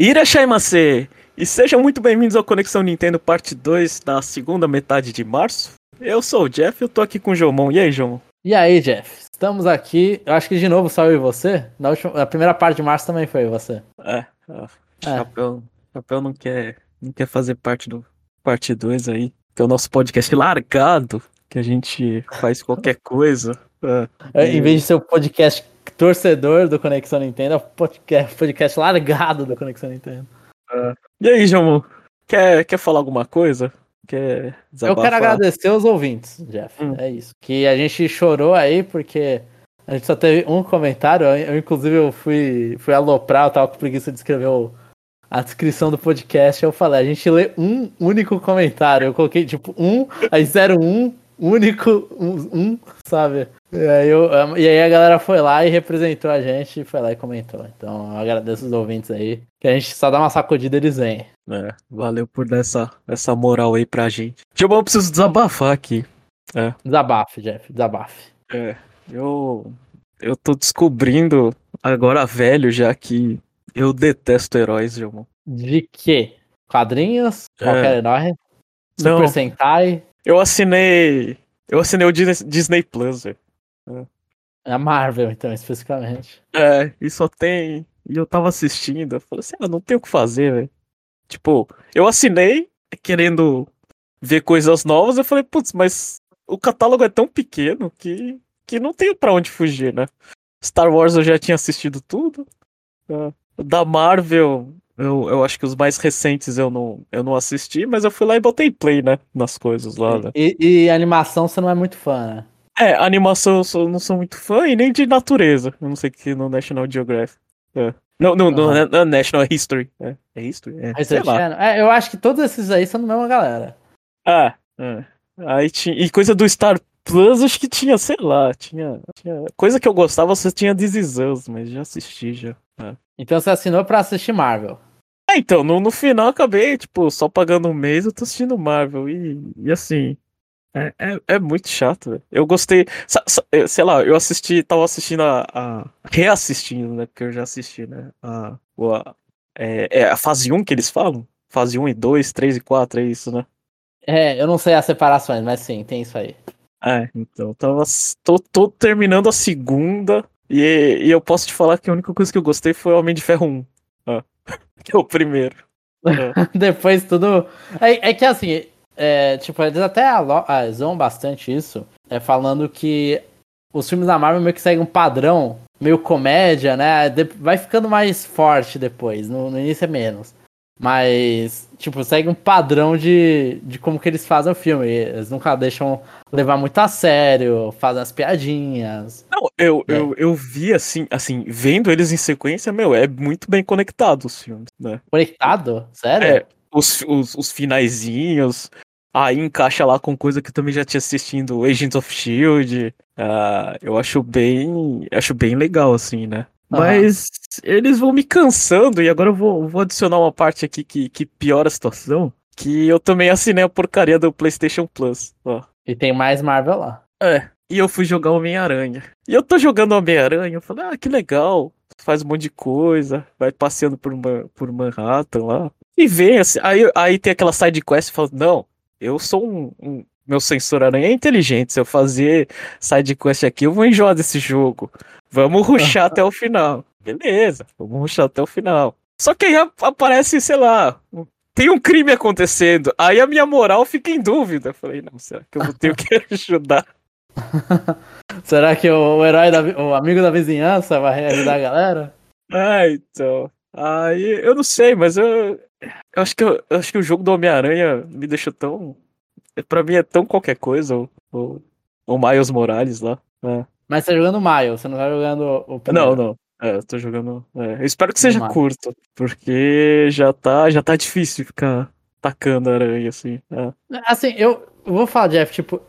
Irashaimase! E sejam muito bem-vindos ao Conexão Nintendo Parte 2 da segunda metade de março. Eu sou o Jeff e eu tô aqui com o Jomon. E aí, Jomon? E aí, Jeff? Estamos aqui. Eu acho que de novo só eu e você. Na, última, primeira parte de março também foi você. É, é. Chapéu, Chapéu não quer, não quer fazer parte do parte 2 aí. Que é o nosso podcast largado, que a gente faz qualquer coisa. É. É, em vez de ser o podcast torcedor do Conexão Nintendo, é o podcast, podcast largado do Conexão Nintendo. É. E aí, João? Quer, quer falar alguma coisa? Quer desabafar? Eu quero agradecer os ouvintes, Jeff. Hum. É isso. Que a gente chorou aí porque a gente só teve um comentário. Eu, inclusive, eu fui, fui aloprar, eu tava com preguiça de escrever o, a descrição do podcast. Eu falei, a gente lê um único comentário. Eu coloquei tipo um, aí zero um, único, um, um sabe? E aí, eu, e aí a galera foi lá e representou a gente, foi lá e comentou. Então eu agradeço os ouvintes aí, que a gente só dá uma sacudida eles vêm. É, valeu por dar essa, essa moral aí pra gente. Tipo, eu preciso desabafar aqui. É. Desabafe, Jeff, desabafe. É, eu, eu tô descobrindo agora velho já que eu detesto heróis, Gilmão. De quê? Quadrinhos? É. Qualquer herói? Super Não. Sentai? Eu assinei. Eu assinei o Disney Plus, velho. É a Marvel, então, especificamente. É, e só tem. E eu tava assistindo, eu falei assim, ah, não tem o que fazer, velho. Tipo, eu assinei querendo ver coisas novas, eu falei, putz, mas o catálogo é tão pequeno que, que não tenho para onde fugir, né? Star Wars eu já tinha assistido tudo. É. Da Marvel, eu, eu acho que os mais recentes eu não, eu não assisti, mas eu fui lá e botei play, né? Nas coisas lá. Né? E, e animação você não é muito fã, né? É, animação eu não sou muito fã e nem de natureza. Eu não sei que no National Geographic. É. Não, não, não, não, é National History. É, é History? É, sei lá. é, eu acho que todos esses aí são da mesma galera. Ah, é. Aí tinha. E coisa do Star Plus, acho que tinha, sei lá, tinha. tinha... Coisa que eu gostava, você tinha This Is mas já assisti já. É. Então você assinou pra assistir Marvel. É, então, no, no final acabei, tipo, só pagando um mês, eu tô assistindo Marvel. E, e assim, é, é, é, muito chato, velho. Eu gostei. Sei lá, eu assisti, tava assistindo a. a reassistindo, né? Porque eu já assisti, né? A, a, é, é, a fase 1 que eles falam? Fase 1 e 2, 3 e 4, é isso, né? É, eu não sei as separações, mas sim, tem isso aí. É, então, tava. Tô, tô terminando a segunda. E, e eu posso te falar que a única coisa que eu gostei foi o Homem de Ferro 1. Ah, é o primeiro. É. Depois tudo. É, é que assim, é, tipo, eles até zoam bastante isso, é, falando que os filmes da Marvel meio que seguem um padrão, meio comédia, né? Vai ficando mais forte depois, no, no início é menos. Mas, tipo, segue um padrão de, de como que eles fazem o filme. Eles nunca deixam levar muito a sério, fazem as piadinhas. Não, eu, é. eu, eu vi assim, assim, vendo eles em sequência, meu, é muito bem conectado os filmes, né? Conectado? Sério? É, os, os, os finaizinhos, Aí encaixa lá com coisa que eu também já tinha assistindo Agents of Shield. Uh, eu acho bem. Acho bem legal, assim, né? Mas eles vão me cansando, e agora eu vou, vou adicionar uma parte aqui que, que piora a situação. Que eu também assinei a porcaria do PlayStation Plus. Ó. E tem mais Marvel lá. É. E eu fui jogar Homem-Aranha. E eu tô jogando Homem-Aranha, eu falei, ah, que legal. Faz um monte de coisa, vai passeando por, uma, por Manhattan lá. E vem assim, aí, aí tem aquela side quest e fala, não, eu sou um, um meu sensor aranha é inteligente. Se eu fazer side quest aqui, eu vou enjoar desse jogo. Vamos ruxar até o final. Beleza, vamos ruxar até o final. Só que aí aparece, sei lá, tem um crime acontecendo. Aí a minha moral fica em dúvida. Eu falei, não, será que eu vou ter que ajudar? será que o, herói, da, o amigo da vizinhança vai ajudar a galera? Ah, então. Aí eu não sei, mas eu, eu acho que, eu, eu acho que o jogo do Homem-Aranha me deixou tão. Pra mim é tão qualquer coisa, o, o, o Miles Morales lá. É. Mas você tá jogando o Miles, você não tá jogando o primeiro. Não, não. É, eu tô jogando. É. Eu espero que seja curto, porque já tá, já tá difícil ficar tacando aranha, assim. É. Assim, eu vou falar, Jeff, tipo,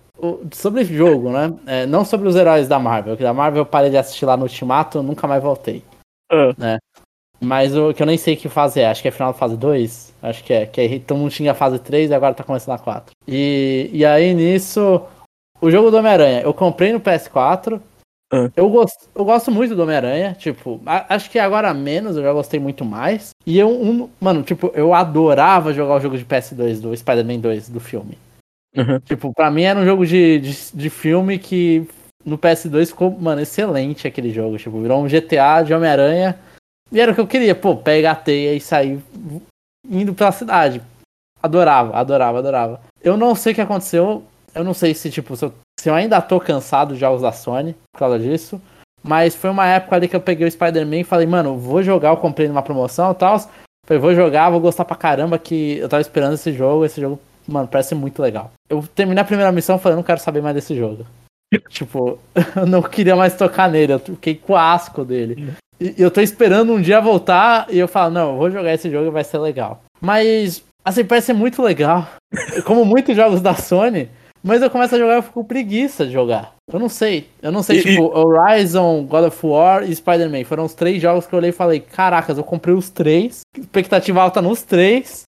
sobre esse jogo, né? É, não sobre os heróis da Marvel, que da Marvel eu parei de assistir lá no Ultimato, nunca mais voltei. É. Né? Mas o que eu nem sei que fase é, acho que é final da fase 2. Acho que é. Que aí todo mundo tinha a fase 3 e agora tá começando a 4. E, e aí nisso. O jogo do Homem-Aranha, eu comprei no PS4. Ah. Eu, gosto, eu gosto muito do Homem-Aranha, tipo, a, acho que agora menos, eu já gostei muito mais. E eu, um, mano, tipo, eu adorava jogar o jogo de PS2 do Spider-Man 2 do filme. Uhum. Tipo, pra mim era um jogo de, de, de filme que no PS2 ficou, mano, excelente aquele jogo. Tipo, virou um GTA de Homem-Aranha. E era o que eu queria, pô, pegar a teia e sair indo pela cidade. Adorava, adorava, adorava. Eu não sei o que aconteceu. Eu não sei se, tipo, se eu, se eu ainda tô cansado de da Sony por causa disso. Mas foi uma época ali que eu peguei o Spider-Man e falei, mano, vou jogar, eu comprei numa promoção e tal. Falei, vou jogar, vou gostar pra caramba que eu tava esperando esse jogo. Esse jogo, mano, parece muito legal. Eu terminei a primeira missão falando, não quero saber mais desse jogo. tipo, eu não queria mais tocar nele, eu fiquei com asco dele. E eu tô esperando um dia voltar e eu falo, não, eu vou jogar esse jogo e vai ser legal. Mas, assim, parece muito legal. Como muitos jogos da Sony, mas eu começo a jogar e eu fico com preguiça de jogar. Eu não sei. Eu não sei, e, tipo. Horizon, God of War e Spider-Man. Foram os três jogos que eu olhei e falei, caracas, eu comprei os três, expectativa alta nos três,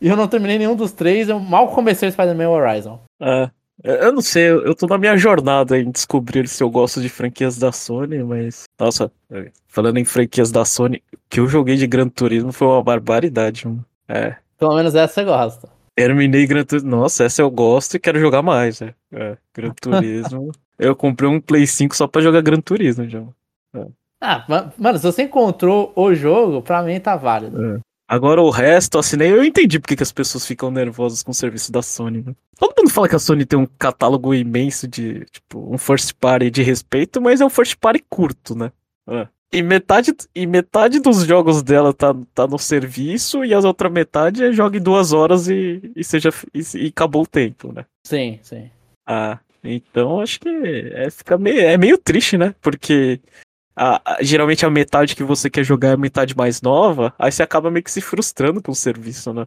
e eu não terminei nenhum dos três, eu mal comecei o Spider-Man Horizon. É. Eu não sei, eu tô na minha jornada em descobrir se eu gosto de franquias da Sony, mas. Nossa, falando em franquias da Sony, o que eu joguei de Gran Turismo foi uma barbaridade, mano. É. Pelo menos essa você gosta. Terminei Gran Turismo. Nossa, essa eu gosto e quero jogar mais, né? É, Gran Turismo. eu comprei um Play 5 só pra jogar Gran Turismo, já. É. Ah, mano, se você encontrou o jogo, pra mim tá válido. É. Agora o resto, assinei, eu entendi porque que as pessoas ficam nervosas com o serviço da Sony. Né? Todo mundo fala que a Sony tem um catálogo imenso de, tipo, um first party de respeito, mas é um first party curto, né? É. E metade, e metade dos jogos dela tá, tá no serviço e a outra metade é joga em duas horas e, e seja e, e acabou o tempo, né? Sim, sim. Ah, então acho que é, fica meio, é meio triste, né? Porque a, a, geralmente a metade que você quer jogar é a metade mais nova, aí você acaba meio que se frustrando com o serviço, né?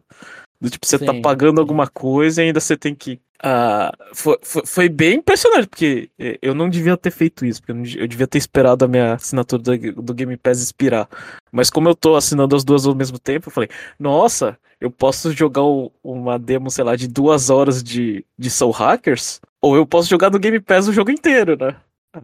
Do tipo, você tá Sim. tá pagando alguma coisa e ainda você tem que. Uh, foi, foi, foi, bem impressionante, porque eh, eu não devia ter feito isso, porque eu, não, eu devia ter esperado a minha assinatura do, do, Game Pass expirar. Mas como eu tô assinando as duas ao mesmo tempo, eu falei, nossa, eu posso jogar o, uma demo, sei lá, de duas horas de, de Soul Hackers, ou eu posso jogar no Game Pass o jogo inteiro, né?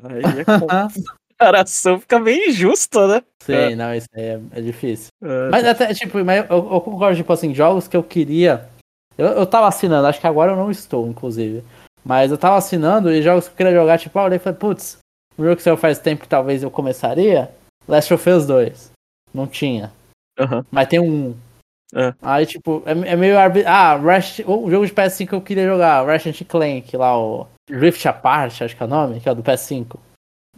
Aí é comparação fica bem injusta, né? Sim, é. não, isso aí é, é difícil. É, mas até, tipo, mas eu, eu, concordo, tipo assim, jogos que eu queria. Eu, eu tava assinando, acho que agora eu não estou, inclusive. Mas eu tava assinando e jogos que eu queria jogar, tipo, eu olhei e falei, putz, um jogo que saiu faz tempo que talvez eu começaria. Last of Us 2. Não tinha. Uhum. Mas tem um. É. Aí, tipo, é, é meio. Ah, Rush, o jogo de PS5 que eu queria jogar, Ratchet Clank, lá, o Rift Apart, acho que é o nome, que é o do PS5.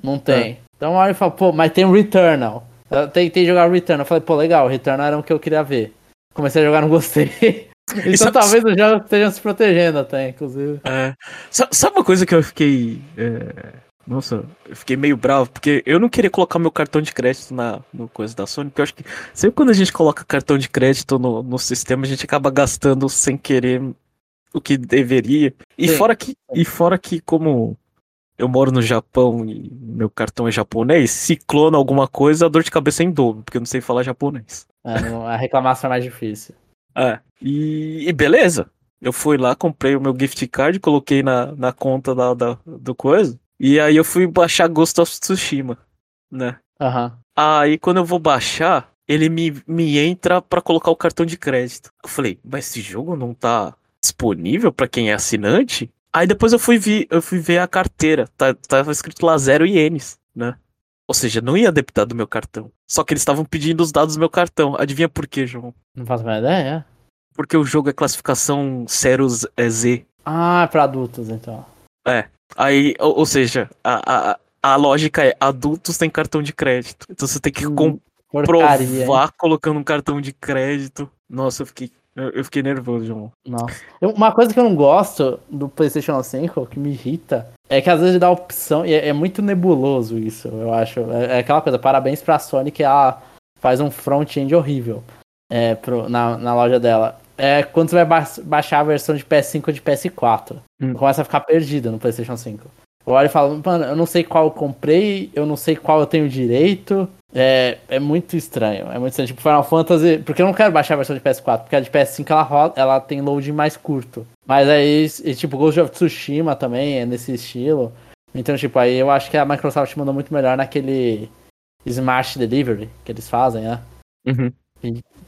Não tem. É. Então aí eu falo, pô, mas tem Returnal. Eu tentei jogar o Returnal. Eu falei, pô, legal, o Returnal era o que eu queria ver. Comecei a jogar, não gostei. então sabe, talvez os jogos estejam se protegendo até, inclusive. É. Sabe uma coisa que eu fiquei. É... Nossa, eu fiquei meio bravo, porque eu não queria colocar meu cartão de crédito na no coisa da Sony, porque eu acho que sempre quando a gente coloca cartão de crédito no, no sistema, a gente acaba gastando sem querer o que deveria. E fora que, e fora que como eu moro no Japão e meu cartão é japonês, se clona alguma coisa, a dor de cabeça é em dobro, porque eu não sei falar japonês. É, a reclamação é mais difícil. É, e, e, beleza. Eu fui lá, comprei o meu gift card, coloquei na, na conta da, da, do coisa, e aí eu fui baixar Ghost of Tsushima, né? Aham. Uhum. Aí quando eu vou baixar, ele me, me entra para colocar o cartão de crédito. Eu falei, mas esse jogo não tá disponível para quem é assinante? Aí depois eu fui, vi, eu fui ver a carteira. Tá, tava escrito lá zero ienes, né? Ou seja, não ia debitar do meu cartão. Só que eles estavam pedindo os dados do meu cartão. Adivinha por quê, João? Não faço mais ideia. Porque o jogo é classificação Ceros é Z. Ah, é pra adultos, então. É. Aí, ou, ou seja, a, a, a lógica é adultos têm cartão de crédito. Então você tem que hum, comprovar porcaria, colocando um cartão de crédito. Nossa, eu fiquei eu, fiquei nervoso, João. Nossa. Uma coisa que eu não gosto do PlayStation 5, que me irrita, é que às vezes dá opção, e é, é muito nebuloso isso, eu acho. É, é, aquela coisa, parabéns pra Sony que ela faz um front-end horrível é, pro, na, na loja dela. É quando você vai ba baixar a versão de PS5 ou de PS4. Hum. Começa a ficar perdida no PlayStation 5. Eu olho e falo, mano, eu não sei qual eu comprei, eu não sei qual eu tenho direito. É, é muito estranho. É muito estranho. Tipo, Final Fantasy. Porque eu não quero baixar a versão de PS4, porque a de PS5 ela, roda, ela tem load mais curto. Mas aí, e, tipo, Ghost of Tsushima também é nesse estilo. Então, tipo, aí eu acho que a Microsoft mandou muito melhor naquele Smart Delivery que eles fazem, né? Uhum.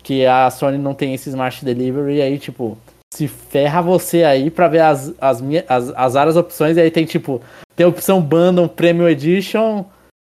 Que a Sony não tem esse Smart Delivery, e aí, tipo, se ferra você aí pra ver as, as, as, as várias opções, e aí tem, tipo, tem a opção Bundle Premium Edition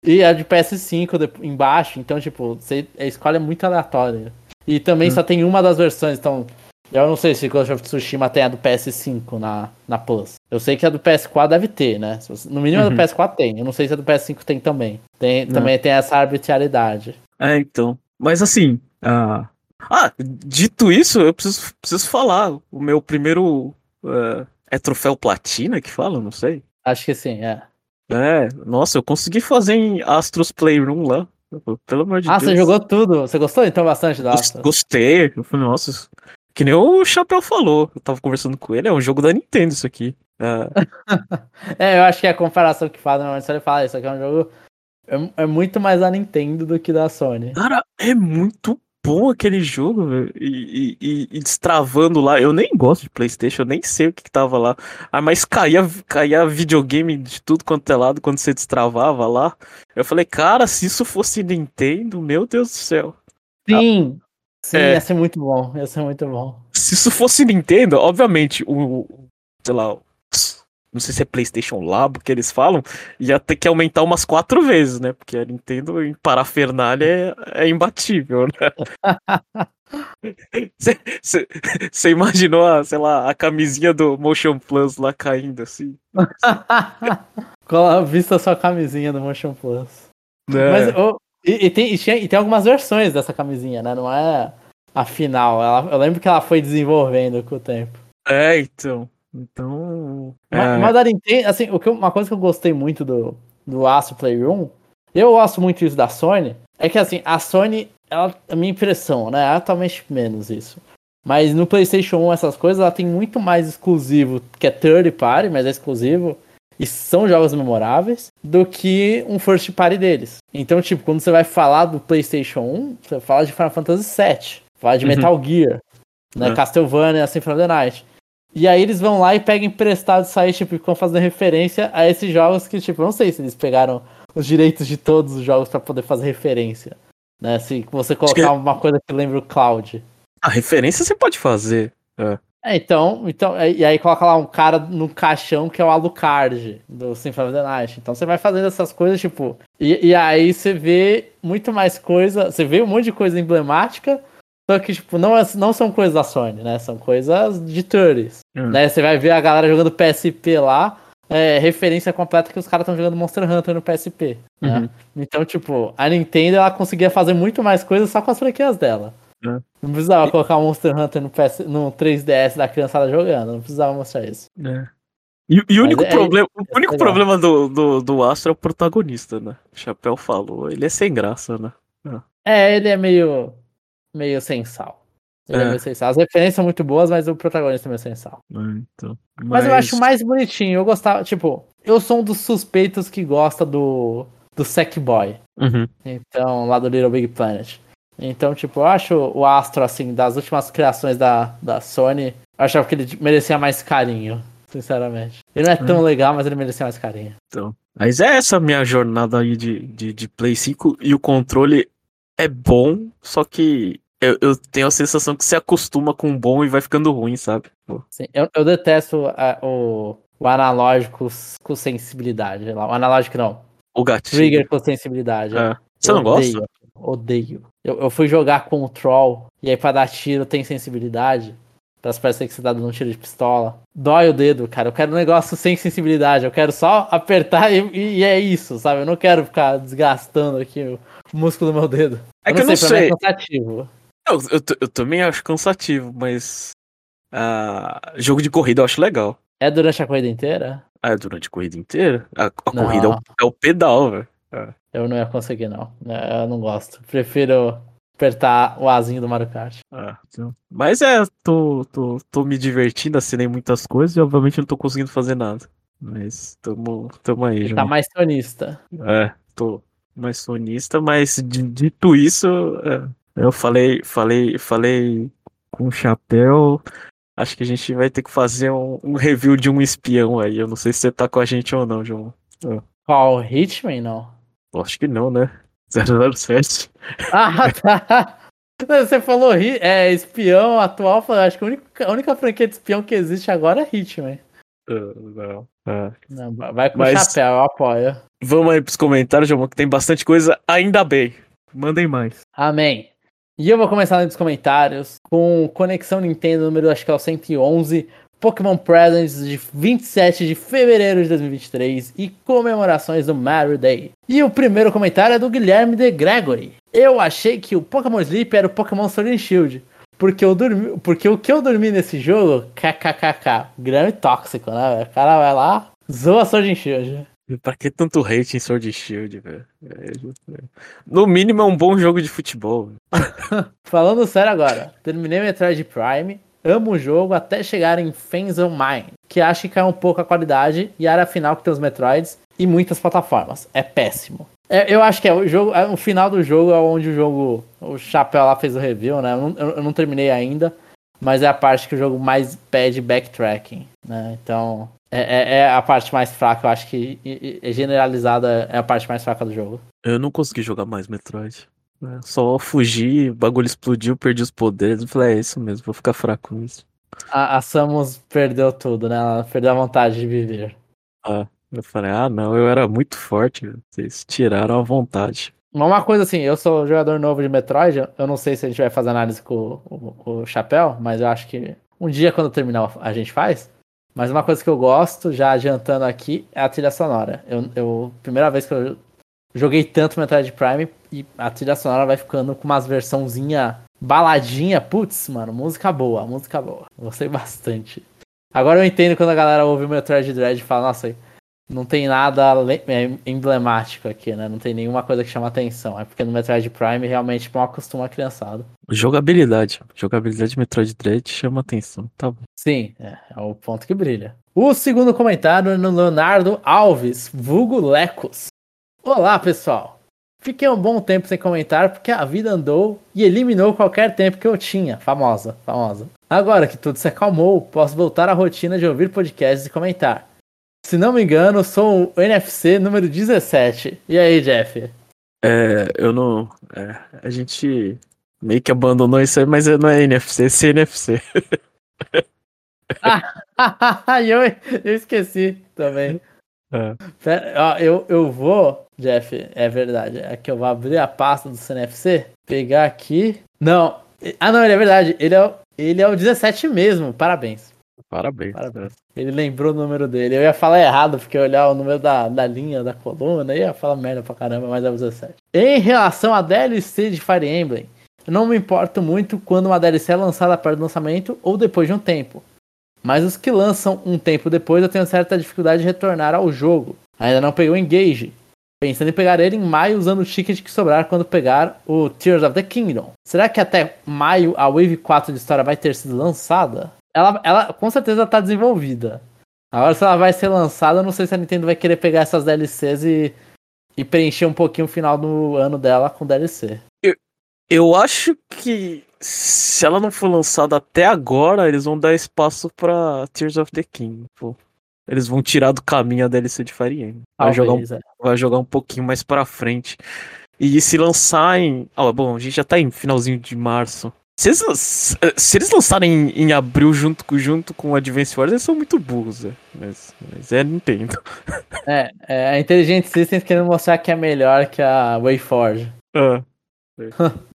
e a de PS5 de, embaixo, então, tipo, você, a escolha é muito aleatória. E também hum. só tem uma das versões, então eu não sei se Ghost of Tsushima tem a do PS5 na, na Plus. Eu sei que a do PS4 deve ter, né? No mínimo uhum. a do PS4 tem. Eu não sei se a do PS5 tem também. Tem, também tem essa arbitrariedade. É, então. Mas assim. Uh... Ah, dito isso, eu preciso, preciso falar. O meu primeiro. Uh, é troféu platina que fala? Não sei. Acho que sim, é. É, nossa, eu consegui fazer em Astros Playroom lá. Pelo amor de ah, Deus. Ah, você jogou tudo? Você gostou então bastante da Astros? Gostei. Eu falei, nossa, que nem o Chapéu falou. Eu tava conversando com ele, é um jogo da Nintendo isso aqui. É, é eu acho que é a comparação que faz, normalmente ele fala, isso aqui é um jogo. É, é, muito mais da Nintendo do que da Sony. Cara, é muito bom aquele jogo, velho. E, e, e, destravando lá. Eu nem gosto de PlayStation, eu nem sei o que, que tava lá. Ah, mas caía, caía videogame de tudo quanto é lado quando você destravava lá. Eu falei, cara, se isso fosse Nintendo, meu Deus do céu. Sim, Sim, é, ia ser muito bom, ia ser muito bom. Se isso fosse Nintendo, obviamente, o. Sei lá, não sei se é PlayStation Labo que eles falam, ia ter que aumentar umas quatro vezes, né? Porque a Nintendo em parafernália é, é imbatível, né? Você imaginou, a, sei lá, a camisinha do Motion Plus lá caindo assim? Vista sua camisinha do Motion Plus. É. Mas, oh, e, e, tem, e, tem algumas versões dessa camisinha, né? Não é a final. Ela, eu lembro que ela foi desenvolvendo com o tempo. É, então. Então. Mas, é... mas a Nintendo, assim, o que, uma coisa que eu gostei muito do, do Astro Playroom, eu gosto muito isso da Sony, é que assim, a Sony, ela, a minha impressão, né? Atualmente menos isso. Mas no PlayStation 1, essas coisas, ela tem muito mais exclusivo, que é third party, mas é exclusivo e são jogos memoráveis do que um first party deles. Então, tipo, quando você vai falar do PlayStation 1, você fala de Final Fantasy VII, fala de uhum. Metal Gear, né, uhum. Castlevania, Symphony of the Night. E aí eles vão lá e pegam emprestado aí, tipo, ficam fazendo referência a esses jogos que, tipo, não sei se eles pegaram os direitos de todos os jogos para poder fazer referência. Né? Se você colocar que... uma coisa que lembra o Cloud. A referência você pode fazer. É. É, então, então, é, e aí coloca lá um cara no caixão que é o Alucard do Symphony of the Night. Então você vai fazendo essas coisas, tipo. E, e aí você vê muito mais coisa. Você vê um monte de coisa emblemática. Só que, tipo, não, é, não são coisas da Sony, né? São coisas de Turtles. Hum. Né? Você vai ver a galera jogando PSP lá. É, referência completa que os caras estão jogando Monster Hunter no PSP. Né? Uhum. Então, tipo, a Nintendo ela conseguia fazer muito mais coisas só com as franquias dela. É. Não precisava e... colocar Monster Hunter no, PS, no 3DS da criançada jogando, não precisava mostrar isso. É. E, e o único, é, problema, o é único problema do, do, do Astro é o protagonista, né? O Chapéu falou. Ele é sem graça, né? É, ele é meio. Meio sem sal. Ele é. é meio sem sal. As referências são muito boas, mas o protagonista é meio sem sal. então, mas... mas... eu acho mais bonitinho. Eu gostava, tipo, eu sou um dos suspeitos que gosta do. do Sackboy. Uhum. Então, lá do Little Big Planet. Então, tipo, eu acho o Astro, assim, das últimas criações da, da Sony, eu achava que ele merecia mais carinho, sinceramente. Ele não é tão hum. legal, mas ele merecia mais carinho. Então, mas é essa minha jornada aí de, de, de Play 5 e o controle é bom, só que eu, eu, tenho a sensação que se acostuma com o bom e vai ficando ruim, sabe? Sim, eu, eu detesto a, o, o analógico com sensibilidade. O analógico não. O gatilho. Trigger com sensibilidade. É. Você não gosta? Odeio. Eu, eu fui jogar Control, e aí pra dar tiro tem sensibilidade. Pra parecer que você tá dando um tiro de pistola. Dói o dedo, cara. Eu quero um negócio sem sensibilidade. Eu quero só apertar e, e é isso, sabe? Eu não quero ficar desgastando aqui o músculo do meu dedo. É eu que eu não sei. sei. é cansativo. Eu, eu, eu, também acho cansativo, mas. Uh, jogo de corrida eu acho legal. É durante a corrida inteira? Ah, é durante a corrida inteira? A, a corrida é o, é o pedal, velho. É. Eu não ia conseguir, não. É, eu não gosto. Prefiro apertar o azinho do Mario Kart. É, então. Mas é, tô, tô, tô me divertindo, assinei muitas coisas e obviamente não tô conseguindo fazer nada. Mas tamo, tamo aí, já. Tá mais sonista. É, tô mais sonista, mas dito isso, é, eu falei, falei, falei com o chapéu. Acho que a gente vai ter que fazer um, um, review de um espião aí. Eu não sei se você tá com a gente ou não, João. Ah. Qual? Hitman, não? Acho que não, né? 007. Ah, tá. Você falou é, espião atual, acho que a única, a única franquia de espião que existe agora é Hitman. Uh, não. Ah. não. Vai com Mas... chapéu, eu apoio. Vamos aí pros comentários, João, que tem bastante coisa, ainda bem. Mandem mais. Amém. E eu vou começar nos comentários com Conexão Nintendo número, acho que é o 111, Pokémon Presents de 27 de fevereiro de 2023 e comemorações do Mario Day. E o primeiro comentário é do Guilherme de Gregory. Eu achei que o Pokémon Sleep era o Pokémon Sword and Shield. Porque, eu dormi, porque o que eu dormi nesse jogo, kkkk, Guilherme tóxico, né? O cara vai lá, zoa Sword and Shield. Pra que tanto hate em Sword Shield, velho? É, no mínimo é um bom jogo de futebol. Falando sério agora, terminei Metroid Prime, amo o jogo até chegar em Fans of Mine, que acho que cai um pouco a qualidade e a área final que tem os Metroids e muitas plataformas. É péssimo. É, eu acho que é o jogo, é, o final do jogo é onde o jogo, o Chapéu lá fez o review, né? Eu não, eu não terminei ainda, mas é a parte que o jogo mais pede backtracking, né? Então, é, é, é, a parte mais fraca, eu acho que generalizada é a parte mais fraca do jogo. Eu não consegui jogar mais Metroid. É, só fugi, o bagulho explodiu, perdi os poderes. Eu falei, é isso mesmo, vou ficar fraco nisso. A, a Samus perdeu tudo, né? Ela perdeu a vontade de viver. Ah, eu falei, ah não, eu era muito forte, vocês tiraram a vontade. Uma coisa assim, eu sou jogador novo de Metroid, eu não sei se a gente vai fazer análise com o, o Chapéu, mas eu acho que um dia quando terminar a gente faz. Mas uma coisa que eu gosto, já adiantando aqui, é a trilha sonora. Eu, eu primeira vez que eu joguei tanto Metroid Prime e a trilha sonora vai ficando com umas versãozinha baladinha. Putz, mano, música boa, música boa. Gostei bastante. Agora eu entendo quando a galera ouve o Metroid Dread e fala, nossa, não tem nada é, emblemático aqui, né? Não tem nenhuma coisa que chama atenção. É porque no Metroid Prime realmente mal acostuma a criançada. Jogabilidade. Jogabilidade de Metroid Dread chama atenção. Tá bom. Sim, é, é o ponto que brilha. O segundo comentário é no Leonardo Alves, vulgo Lecos. Olá, pessoal. Fiquei um bom tempo sem comentar porque a vida andou e eliminou qualquer tempo que eu tinha. Famosa, famosa. Agora que tudo se acalmou, posso voltar à rotina de ouvir podcasts e comentar. Se não me engano, sou o NFC número 17. E aí, Jeff? É, eu não. É, a gente meio que abandonou isso aí, mas não é NFC, é CNFC. ah, eu, eu esqueci também. É. Pera, ó, eu, eu vou, Jeff, é verdade. É que eu vou abrir a pasta do CNFC, pegar aqui. Não. Ah, não, ele é verdade. Ele é, ele é o 17 mesmo. Parabéns. Parabéns. Parabéns. Ele lembrou o número dele. Eu ia falar errado, porque eu olhar o número da, da linha, da coluna, ia falar merda pra caramba, mas é o 17. Em relação à DLC de Fire Emblem, não me importo muito quando uma DLC é lançada perto do lançamento ou depois de um tempo. Mas os que lançam um tempo depois eu tenho certa dificuldade de retornar ao jogo. Ainda não peguei o Engage. Pensando em pegar ele em maio usando o ticket que sobrar quando pegar o Tears of the Kingdom. Será que até maio a Wave 4 de história vai ter sido lançada? ela, ela com certeza tá desenvolvida. Agora, se ela vai ser lançada, eu não sei se a Nintendo vai querer pegar essas DLCs e, e preencher um pouquinho o final do ano dela com DLC. Eu, eu acho que se ela não for lançada até agora, eles vão dar espaço pra Tears of the King. Pô. Eles vão tirar do caminho a DLC de Fire Emblem. Vai, jogar um, é. vai jogar um pouquinho mais pra frente. E se lançar em. Oh, bom, a gente já tá em finalzinho de março. Se eles, se eles lançarem em, em, abril junto, junto com o Advance Wars, eles são muito burros, é. Mas, mas é Nintendo. É, é, a Intelligent Systems querendo mostrar que é melhor que a WayForge. Ah.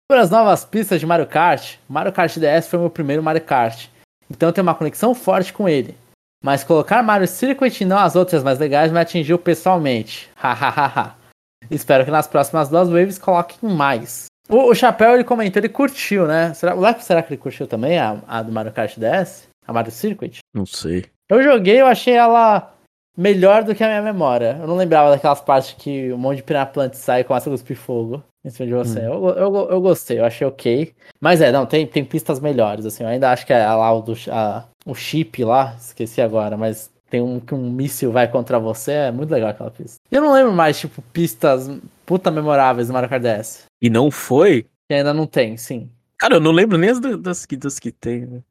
Por as novas pistas de Mario Kart, Mario Kart DS foi o meu primeiro Mario Kart. Então eu tenho uma conexão forte com ele. Mas colocar Mario Circuit e não as outras mais legais me atingiu pessoalmente. Hahaha. Espero que nas próximas duas waves coloquem mais. O, o Chapéu, ele comentou, ele curtiu, né? Será, o será que ele curtiu também a, a do Mario Kart DS? A Mario Circuit? Não sei. Eu joguei, eu achei ela melhor do que a minha memória. Eu não lembrava daquelas partes que um monte de Plant sai e começa a cuspir fogo em cima de você. Hum. Eu, eu, eu, gostei, eu achei ok. Mas é, não, tem, tem pistas melhores, assim. Eu ainda acho que é lá o, do, a, o chip lá, esqueci agora, mas tem um que um míssil vai contra você, é muito legal aquela pista. Eu não lembro mais, tipo, pistas puta memoráveis do Mario Kart DS. E não foi? Que ainda não tem, sim. Cara, eu não lembro nem as das, das que tem, né?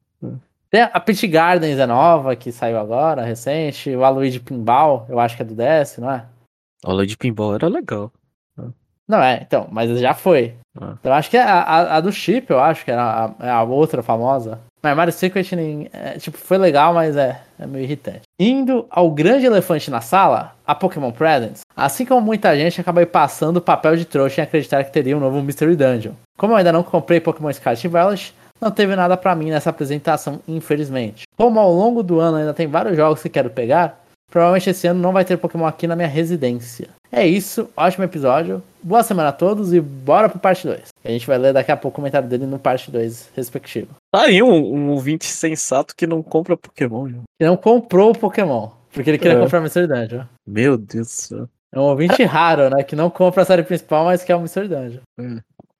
Tem a Pit Gardens é nova, que saiu agora, recente. O Aluigi Pinball, eu acho que é do DS, não é? aula de pinball era legal. Não, é, então, mas já foi. Ah. Eu acho que a, a, a do Chip, eu acho que era a, a outra famosa. Mas Mario Secret, nem, é, tipo, foi legal, mas é, é meio irritante. Indo ao grande elefante na sala, a Pokémon Presents, assim como muita gente, acabei passando o papel de trouxa em acreditar que teria um novo Mystery Dungeon. Como eu ainda não comprei Pokémon Scarlet Violet, não teve nada para mim nessa apresentação, infelizmente. Como ao longo do ano ainda tem vários jogos que quero pegar, provavelmente esse ano não vai ter Pokémon aqui na minha residência. É isso, ótimo episódio. Boa semana a todos e bora pro parte 2. A gente vai ler daqui a pouco o comentário dele no parte 2 respectivo. Tá aí um, um ouvinte sensato que não compra Pokémon. João. Ele não comprou o Pokémon, porque ele queria É. comprar o Mystery Dungeon. Meu Deus do céu. É um ouvinte raro, né? Que não compra a série principal, mas quer o Mystery Dungeon.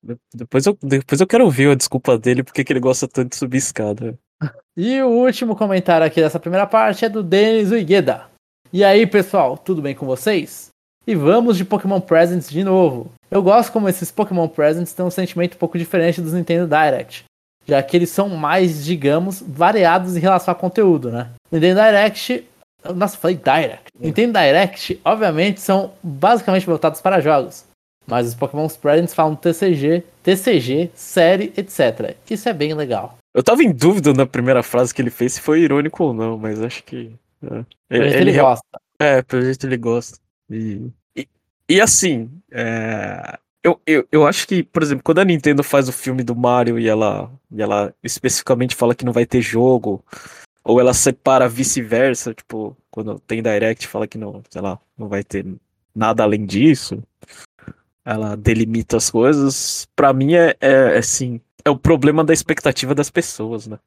De- Depois eu, depois eu quero ouvir a desculpa dele porque que ele gosta tanto de subir escada. E o último comentário aqui dessa primeira parte é do Denis Uigueda. E aí, pessoal, tudo bem com vocês? E vamos de Pokémon Presents de novo. Eu gosto como esses Pokémon Presents têm um sentimento um pouco diferente dos Nintendo Direct, já que eles são mais, digamos, variados em relação ao conteúdo, né? Nintendo Direct. Nossa, falei Direct. Nintendo Direct, obviamente, são basicamente voltados para jogos. Mas os Pokémon Presents falam TCG, TCG, série, etc. Isso é bem legal. Eu tava em dúvida na primeira frase que ele fez se foi irônico ou não, mas acho que. É, Ele, ele real- gosta. É, pelo jeito ele gosta. E, e, e assim, é, eu, eu, eu acho que, por exemplo, quando a Nintendo faz o filme do Mario e ela, e ela especificamente fala que não vai ter jogo, ou ela separa vice-versa, tipo, quando tem Direct fala que não, sei lá, não vai ter nada além disso, ela delimita as coisas, pra mim é, é assim, é o problema da expectativa das pessoas, né?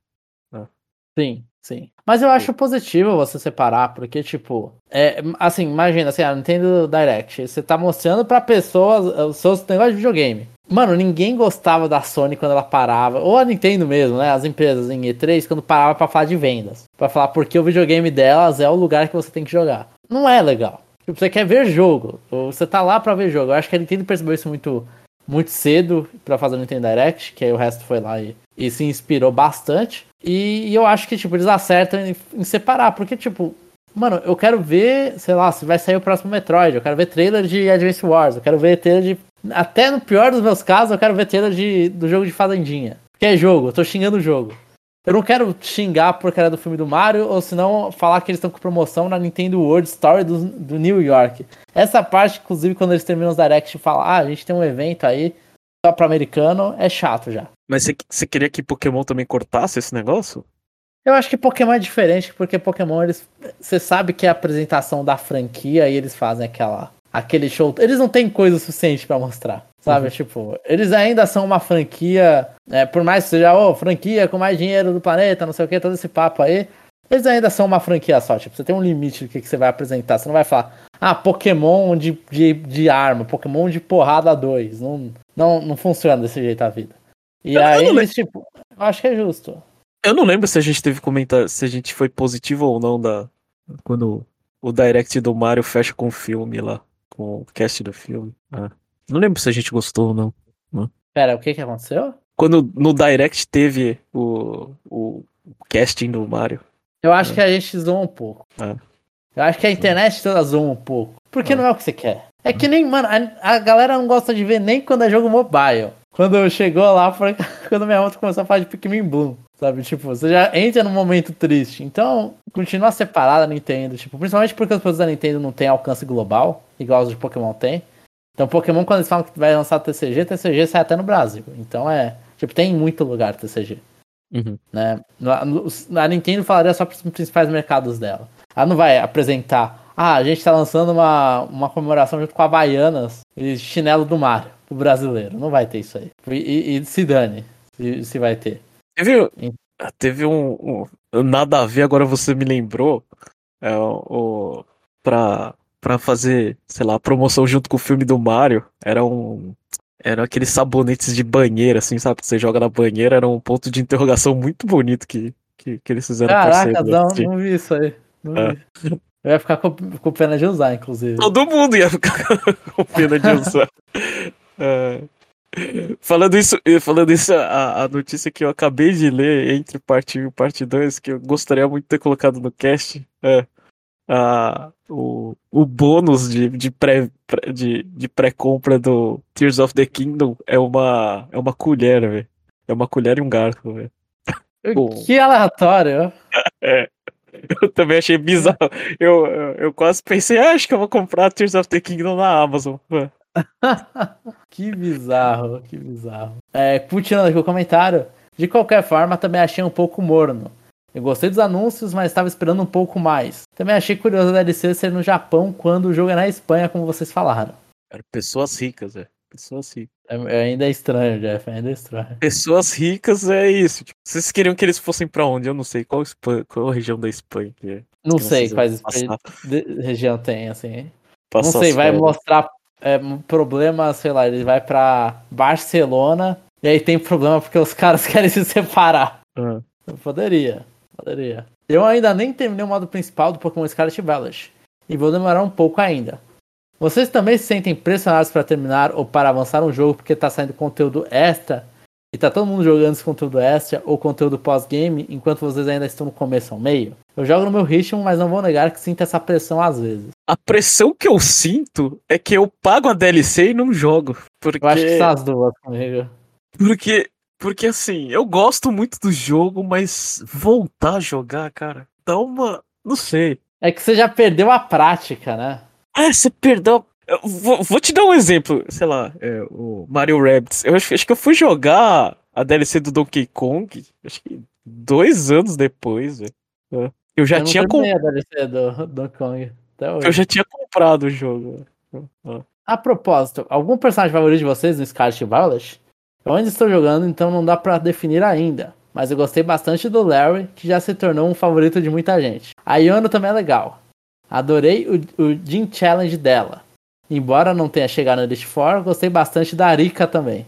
Sim, sim. Mas eu acho positivo você separar, porque, tipo, é, assim, imagina, assim, a Nintendo Direct, você tá mostrando pra pessoas os seus negócios de videogame. Mano, ninguém gostava da Sony quando ela parava, ou a Nintendo mesmo, né? As empresas em E3, quando parava pra falar de vendas. Pra falar porque o videogame delas é o lugar que você tem que jogar. Não é legal. Tipo, você quer ver jogo, você tá lá pra ver jogo. Eu acho que a Nintendo percebeu isso muito, muito cedo pra fazer o Nintendo Direct, que aí o resto foi lá e, e se inspirou bastante. E, e eu acho que, tipo, eles acertam em, em separar, porque, tipo, mano, eu quero ver, sei lá, se vai sair o próximo Metroid, eu quero ver trailer de Advance Wars, eu quero ver trailer de. Até no pior dos meus casos, eu quero ver trailer de, do jogo de Fazendinha. Que é jogo, eu tô xingando o jogo. Eu não quero xingar a porcaria do filme do Mario, ou senão falar que eles estão com promoção na Nintendo World Story do, do New York. Essa parte, inclusive, quando eles terminam os Direct e falam, ah, a gente tem um evento aí só pra americano, é chato já. Mas você, queria que Pokémon também cortasse esse negócio? Eu acho que Pokémon é diferente, porque Pokémon, eles. Você sabe que é a apresentação da franquia e eles fazem aquela. aquele show. Eles não têm coisa suficiente pra mostrar. Sabe? Tipo, eles ainda são uma franquia. é, por mais que seja, ô, franquia com mais dinheiro do planeta, não sei o que, todo esse papo aí. Eles ainda são uma franquia só. Tipo, você tem um limite do que, que você vai apresentar. Você não vai falar, ah, Pokémon de, de, de arma, Pokémon de porrada 2. Não, não, não funciona desse jeito a vida. E Eu- eu aí, eles, tipo, eu acho que é justo. Eu não lembro se a gente teve comentário, se a gente foi positivo ou não da quando o direct do Mario fecha com o filme lá, com o cast do filme. Ah. Não lembro se a gente gostou ou não. Pera, o que que aconteceu? Quando no direct teve o, o casting do Mario. Eu acho que a gente zoa um pouco. É. Eu acho que a internet toda zoa um pouco. Porque É. não é o que você quer. É que nem, mano, a, a galera não gosta de ver nem quando é jogo mobile. Quando chegou lá, foi quando minha moto começou a falar de Pikmin Bloom. Sabe, tipo, você já entra num momento triste. Então, continua separada a Nintendo. Tipo, principalmente porque as pessoas da Nintendo não têm alcance global, igual os de Pokémon tem. Então, Pokémon, quando eles falam que vai lançar TCG, TCG sai até no Brasil. Então, é. Tipo, tem em muito lugar TCG Uhum. né? A Nintendo falaria só para os principais mercados dela. Ela não vai apresentar, ah, a gente tá lançando uma, uma comemoração junto com a Havaianas e chinelo do Mario, o brasileiro. Não vai ter isso aí. E, e- se dane, se, se vai ter. Teve, teve um, um- Nada a ver, agora você me lembrou. É, o, pra, pra fazer, sei lá, promoção junto com o filme do Mario. Era um. Eram aqueles sabonetes de banheira, assim, sabe? Que você joga na banheira. Era um ponto de interrogação muito bonito que, que, que eles fizeram Caraca, parceiro, não, não vi isso aí. Não É. vi. Eu ia ficar com, com pena de usar, inclusive. Todo mundo ia ficar com pena de usar. É. Falando isso, falando isso a, a notícia que eu acabei de ler entre parte 1 e parte 2, que eu gostaria muito de ter colocado no cast, é. a, o, o bônus de, de pré de, de pré-compra do Tears of the Kingdom é uma é uma colher, velho. É uma colher e um garfo, velho. Que aleatório. É. Eu também achei bizarro. Eu, eu, eu quase pensei, ah, acho que eu vou comprar Tears of the Kingdom na Amazon. que bizarro, que bizarro. É, continuando aqui o comentário. De qualquer forma, também achei um pouco morno. Eu gostei dos anúncios, mas estava esperando um pouco mais. Também achei curioso a DLC ser no Japão quando o jogo é na Espanha, como vocês falaram. Era pessoas ricas, é. Pessoas ricas. É, é, ainda é estranho, Jeff, ainda é estranho. Pessoas ricas é isso. Tipo, vocês queriam que eles fossem para onde? Eu não sei. Qual, Espanha, qual região da Espanha que é? Não sei quais região tem, assim. Passar não sei, vai mostrar é, problema, sei lá, ele vai para Barcelona e aí tem problema porque os caras querem se separar. Uhum. Poderia, poderia. Eu ainda nem terminei o modo principal do Pokémon Scarlet Village. E vou demorar um pouco ainda. Vocês também se sentem pressionados para terminar ou para avançar um jogo porque está saindo conteúdo extra e tá todo mundo jogando esse conteúdo extra ou conteúdo pós-game enquanto vocês ainda estão no começo ou meio? Eu jogo no meu ritmo, mas não vou negar que sinto essa pressão às vezes. A pressão que eu sinto é que eu pago a DLC e não jogo. Porque... Eu acho que são as duas comigo. Porque, porque assim, eu gosto muito do jogo, mas voltar a jogar, cara, dá uma. Não sei. É que você já perdeu a prática, né? Ah, você perdeu. Eu vou, vou te dar um exemplo, sei lá, é, o Mario Rabbids. Eu acho, acho, que eu fui jogar a DLC do Donkey Kong, acho que dois anos depois, velho. É. Eu já eu tinha comprado. a DLC do Donkey Kong. Eu já tinha comprado o jogo. É. A propósito, algum personagem favorito de vocês no Scarlet Violet? Eu ainda estou jogando, então não dá para definir ainda. Mas eu gostei bastante do Larry, que já se tornou um favorito de muita gente. A Yano também é legal. Adorei o, o Gym Challenge dela. Embora não tenha chegado no Elite Four, gostei bastante da Arika também.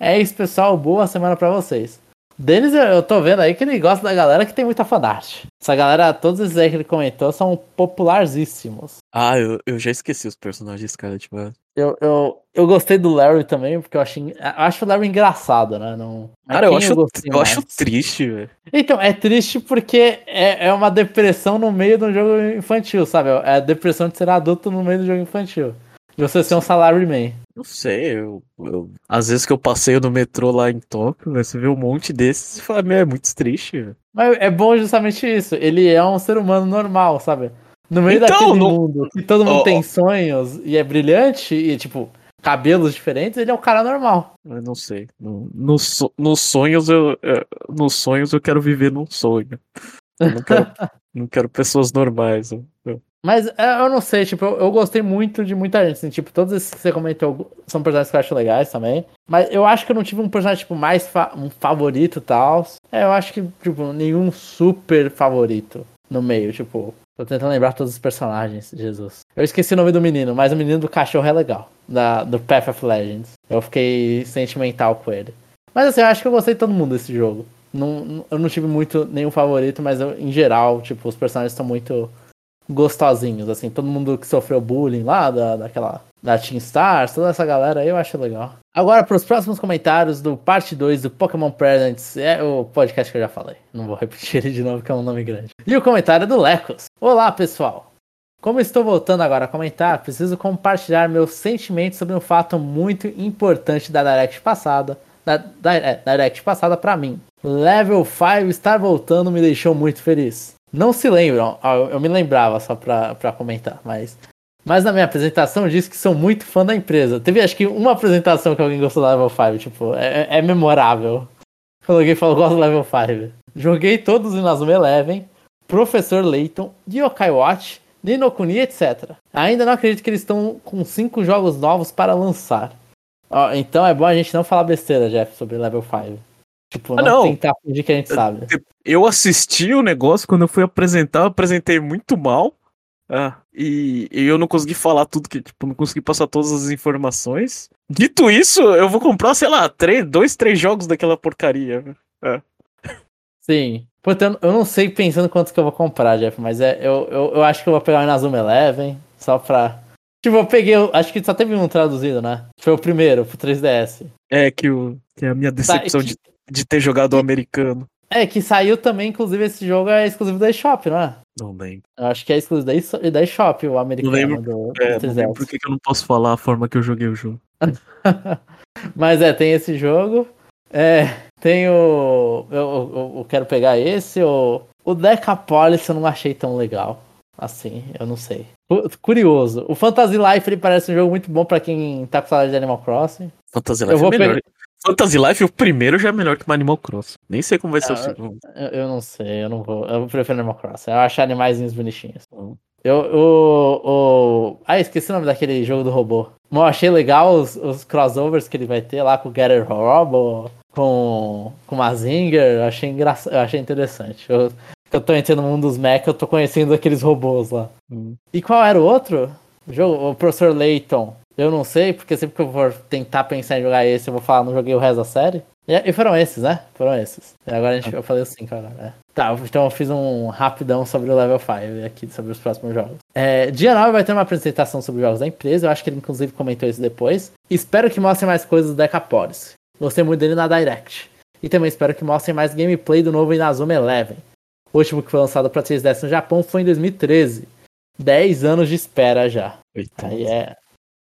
É isso, pessoal. Boa semana para vocês. Denis, eu tô vendo aí que ele gosta da galera que tem muita fanart. Essa galera, todos esses aí que ele comentou, são popularíssimos. Ah, eu, eu já esqueci os personagens, cara, tipo. Eu, eu, eu gostei do Larry também, porque eu, eu acho o Larry engraçado, né? Não, cara, eu acho, eu, eu acho triste, velho. Então, é triste porque é, é uma depressão no meio de um jogo infantil, sabe? É a depressão de ser adulto no meio do jogo infantil. De você ser um salaryman. Não sei, eu, eu, às vezes que eu passeio no metrô lá em Tóquio, né, você vê um monte desses e fala, meu, é muito triste. Véio. Mas é bom justamente isso. Ele é um ser humano normal, sabe? No meio então, daquele no... mundo que todo mundo oh, tem sonhos e é brilhante e, tipo, cabelos diferentes, ele é um cara normal. Eu não sei. No, no, nos sonhos eu, eu, nos sonhos eu quero viver num sonho. Eu não quero, não quero pessoas normais. Eu, mas é, eu não sei, tipo, eu, eu, gostei muito de muita gente. Assim, tipo, todos esses que você comentou são personagens que eu acho legais também. Mas eu acho que eu não tive um personagem, tipo, mais fa um favorito e tal. É, eu acho que, tipo, nenhum super favorito no meio, tipo. Tô tentando lembrar todos os personagens, Jesus. Eu esqueci o nome do menino, mas o menino do cachorro é legal. Da, do Path of Legends. Eu fiquei sentimental com ele. Mas assim, eu acho que eu gostei de todo mundo desse jogo. Não, eu não tive muito nenhum favorito, mas eu, em geral, tipo, os personagens estão muito gostosinhos, assim, todo mundo que sofreu bullying lá, da, daquela, da Team Stars, toda essa galera aí eu acho legal. Agora, para os próximos comentários do parte 2 do Pokémon Presents, é o podcast que eu já falei, não vou repetir ele de novo, que é um nome grande. E o comentário do Lecos. Olá, pessoal! Como estou voltando agora a comentar, preciso compartilhar meus sentimentos sobre um fato muito importante da Direct passada, da, da, é, Direct passada para mim. Level 5 estar voltando me deixou muito feliz. Não se lembram, eu me lembrava só pra comentar, mas. Mas na minha apresentação eu disse que sou muito fã da empresa. Teve acho que uma apresentação que alguém gostou da Level 5, tipo, é, é memorável. Quando alguém falou gosto do Level 5. Joguei todos em Inazuma Eleven, Professor Layton, Yokai Watch, Ninokuni, etc. Ainda não acredito que eles estão com cinco jogos novos para lançar. Ó, então é bom a gente não falar besteira, Jeff, sobre Level 5. Tipo, não, ah, não. tentar fingir que a gente sabe. Eu assisti o negócio, quando eu fui apresentar, eu apresentei muito mal. Ah, e, e, eu não consegui falar tudo que, tipo, não consegui passar todas as informações. Dito isso, eu vou comprar, sei lá, três, dois, três jogos daquela porcaria. Ah. Sim. Portanto, eu não sei pensando quantos que eu vou comprar, Jeff, mas é, eu, eu, eu acho que eu vou pegar o Inazuma Eleven, só pra. Tipo, eu peguei, acho que só teve um traduzido, né? Foi o primeiro, pro 3DS. É, que, o, que é a minha tá, decepção tá, que... de de ter jogado o americano. É, que saiu também, inclusive, esse jogo é exclusivo da eShop, não é? Não lembro. Eu acho que é exclusivo da, da Shop, o americano lembro, do, É, do não lembro 3DS. por que que eu não posso falar a forma que eu joguei o jogo. Mas é, tem esse jogo. É, tem o. Eu, eu, eu quero pegar esse. O, o Decapolis eu não achei tão legal. Assim, eu não sei. Cu- Curioso. O Fantasy Life ele parece um jogo muito bom pra quem tá com saudade de Animal Crossing. Fantasy Eu Life vou é melhor. pegar- Fantasy Life, o primeiro já é melhor que o Animal Cross. Nem sei como vai ser o Ah, segundo. Eu, eu não sei, eu não vou. Eu prefiro Animal Crossing. Eu acho animaizinhos bonitinhos. Eu, o, o. Ah, esqueci o nome daquele jogo do robô. Mas eu achei legal os, os crossovers que ele vai ter lá com o Gather Robo, com, com o Mazinger. Eu achei, engraçado, eu achei interessante. Eu, eu tô entrando no mundo dos mecha, eu tô conhecendo aqueles robôs lá. Hum. E qual era o outro? O jogo, o Professor Layton. Eu não sei, porque sempre que eu for tentar pensar em jogar esse, eu vou falar, não joguei o resto da série. E, e foram esses, né? Foram esses. E agora a gente, eu falei os cinco agora. né? Tá, então eu fiz um rapidão sobre o Level 5 aqui, sobre os próximos jogos. É, dia 9 vai ter uma apresentação sobre os jogos da empresa, eu acho que ele inclusive comentou isso depois. Espero que mostrem mais coisas do Decapolis. Gostei muito dele na Direct. E também espero que mostrem mais gameplay do novo Inazuma Eleven. O último que foi lançado para 3DS no Japão foi em 2013. 10 anos de espera já. Coitado. Aí é,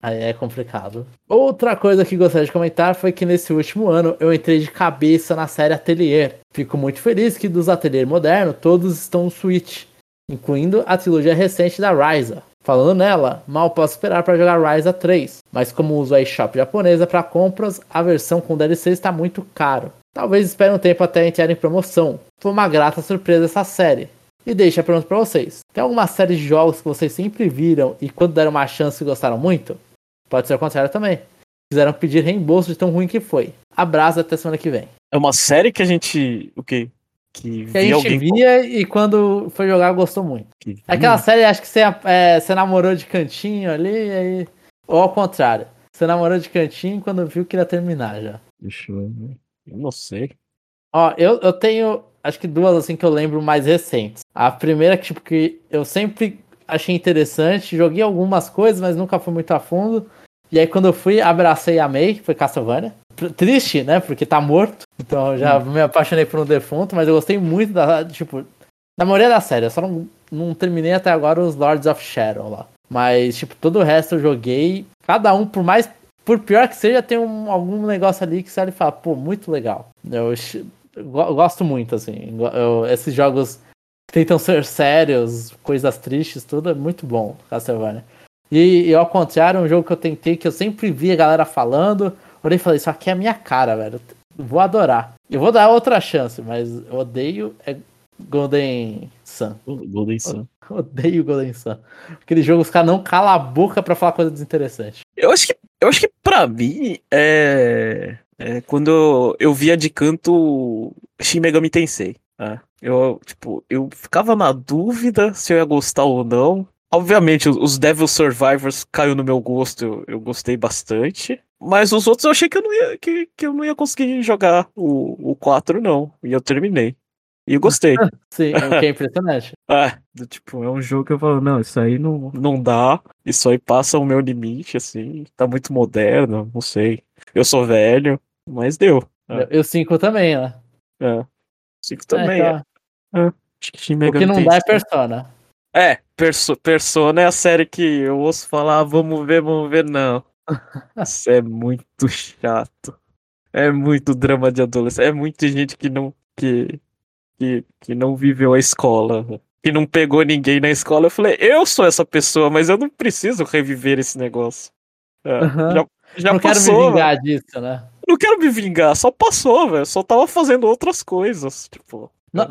aí é complicado. Outra coisa que gostaria de comentar foi que nesse último ano eu entrei de cabeça na série Atelier. Fico muito feliz que dos Atelier moderno todos estão no Switch, incluindo a trilogia recente da Ryza. Falando nela, mal posso esperar para jogar Ryza 3, mas como uso a eShop japonesa para compras, a versão com DLC está muito caro. Talvez espere um tempo até entrar em promoção. Foi uma grata surpresa essa série. E deixa a pergunta pra vocês. Tem alguma série de jogos que vocês sempre viram e quando deram uma chance gostaram muito? Pode ser o contrário também. Quiseram pedir reembolso de tão ruim que foi. Abraço até semana que vem. É uma série que a gente. O quê? Que Que a gente alguém via e quando foi jogar gostou muito. que Aquela série, acho que você, é, você namorou de cantinho ali, e aí. Ou ao contrário. Você namorou de cantinho e quando viu queria terminar já. Deixa eu ver. Eu não sei. Ó, eu, eu tenho acho que duas assim que eu lembro mais recentes. A primeira que, tipo, que eu sempre achei interessante, joguei algumas coisas, mas nunca fui muito a fundo. E aí quando eu fui, abracei e amei, foi Castlevania. Tr- Triste, né? Porque tá morto. Então eu já me apaixonei por um defunto, mas eu gostei muito da, tipo, da maioria da série. Eu só não, não terminei até agora os Lords of Shadow lá. Mas, tipo, todo o resto eu joguei. Cada um, por mais. Por pior que seja, tem um- algum negócio ali que você olha e fala, pô, muito legal. Eu, eu go- eu gosto muito, assim. Eu- esses jogos que tentam ser sérios, coisas tristes, tudo é muito bom, Castlevania. E, e ao contrário, um jogo que eu tentei, que eu sempre vi a galera falando, olhei e falei, isso aqui é a minha cara, velho. Vou adorar. Eu vou dar outra chance, mas eu odeio é Golden Sun. Golden Sun. Odeio Golden Sun. Aquele jogo, os caras não calam a boca pra falar coisa desinteressante. Eu acho que, eu acho que pra mim é, é quando eu, via de canto Shin Megami Tensei. né? Eu, tipo, eu ficava na dúvida se eu ia gostar ou não. Obviamente, os- Devil Survivors caiu no meu gosto, eu, eu gostei bastante. Mas os outros eu achei que eu não ia, que, que eu não ia conseguir jogar o, o 4, não. E eu terminei. E eu gostei. Sim, o que é impressionante. É, tipo, é um jogo que eu falo, não, isso aí não, não dá, isso aí passa o meu limite, assim, tá muito moderno, não sei. Eu sou velho, mas deu. É. Eu 5 também, né? É. Cinco também, É, é. Acho que Shin o Megami que não dá é Persona. É, Perso Persona é a série que eu ouço falar, "Ah, vamos ver, vamos ver, não. Isso é muito chato. É muito drama de adolescente. É muita gente que não, que, que, que não viveu a escola. Que não pegou ninguém na escola. Eu falei, eu sou essa pessoa, mas eu não preciso reviver esse negócio. É, Aham. Já, já não quero passou. me vingar disso, né? Não quero me vingar, só passou, velho. Só tava fazendo outras coisas. Tipo. Não,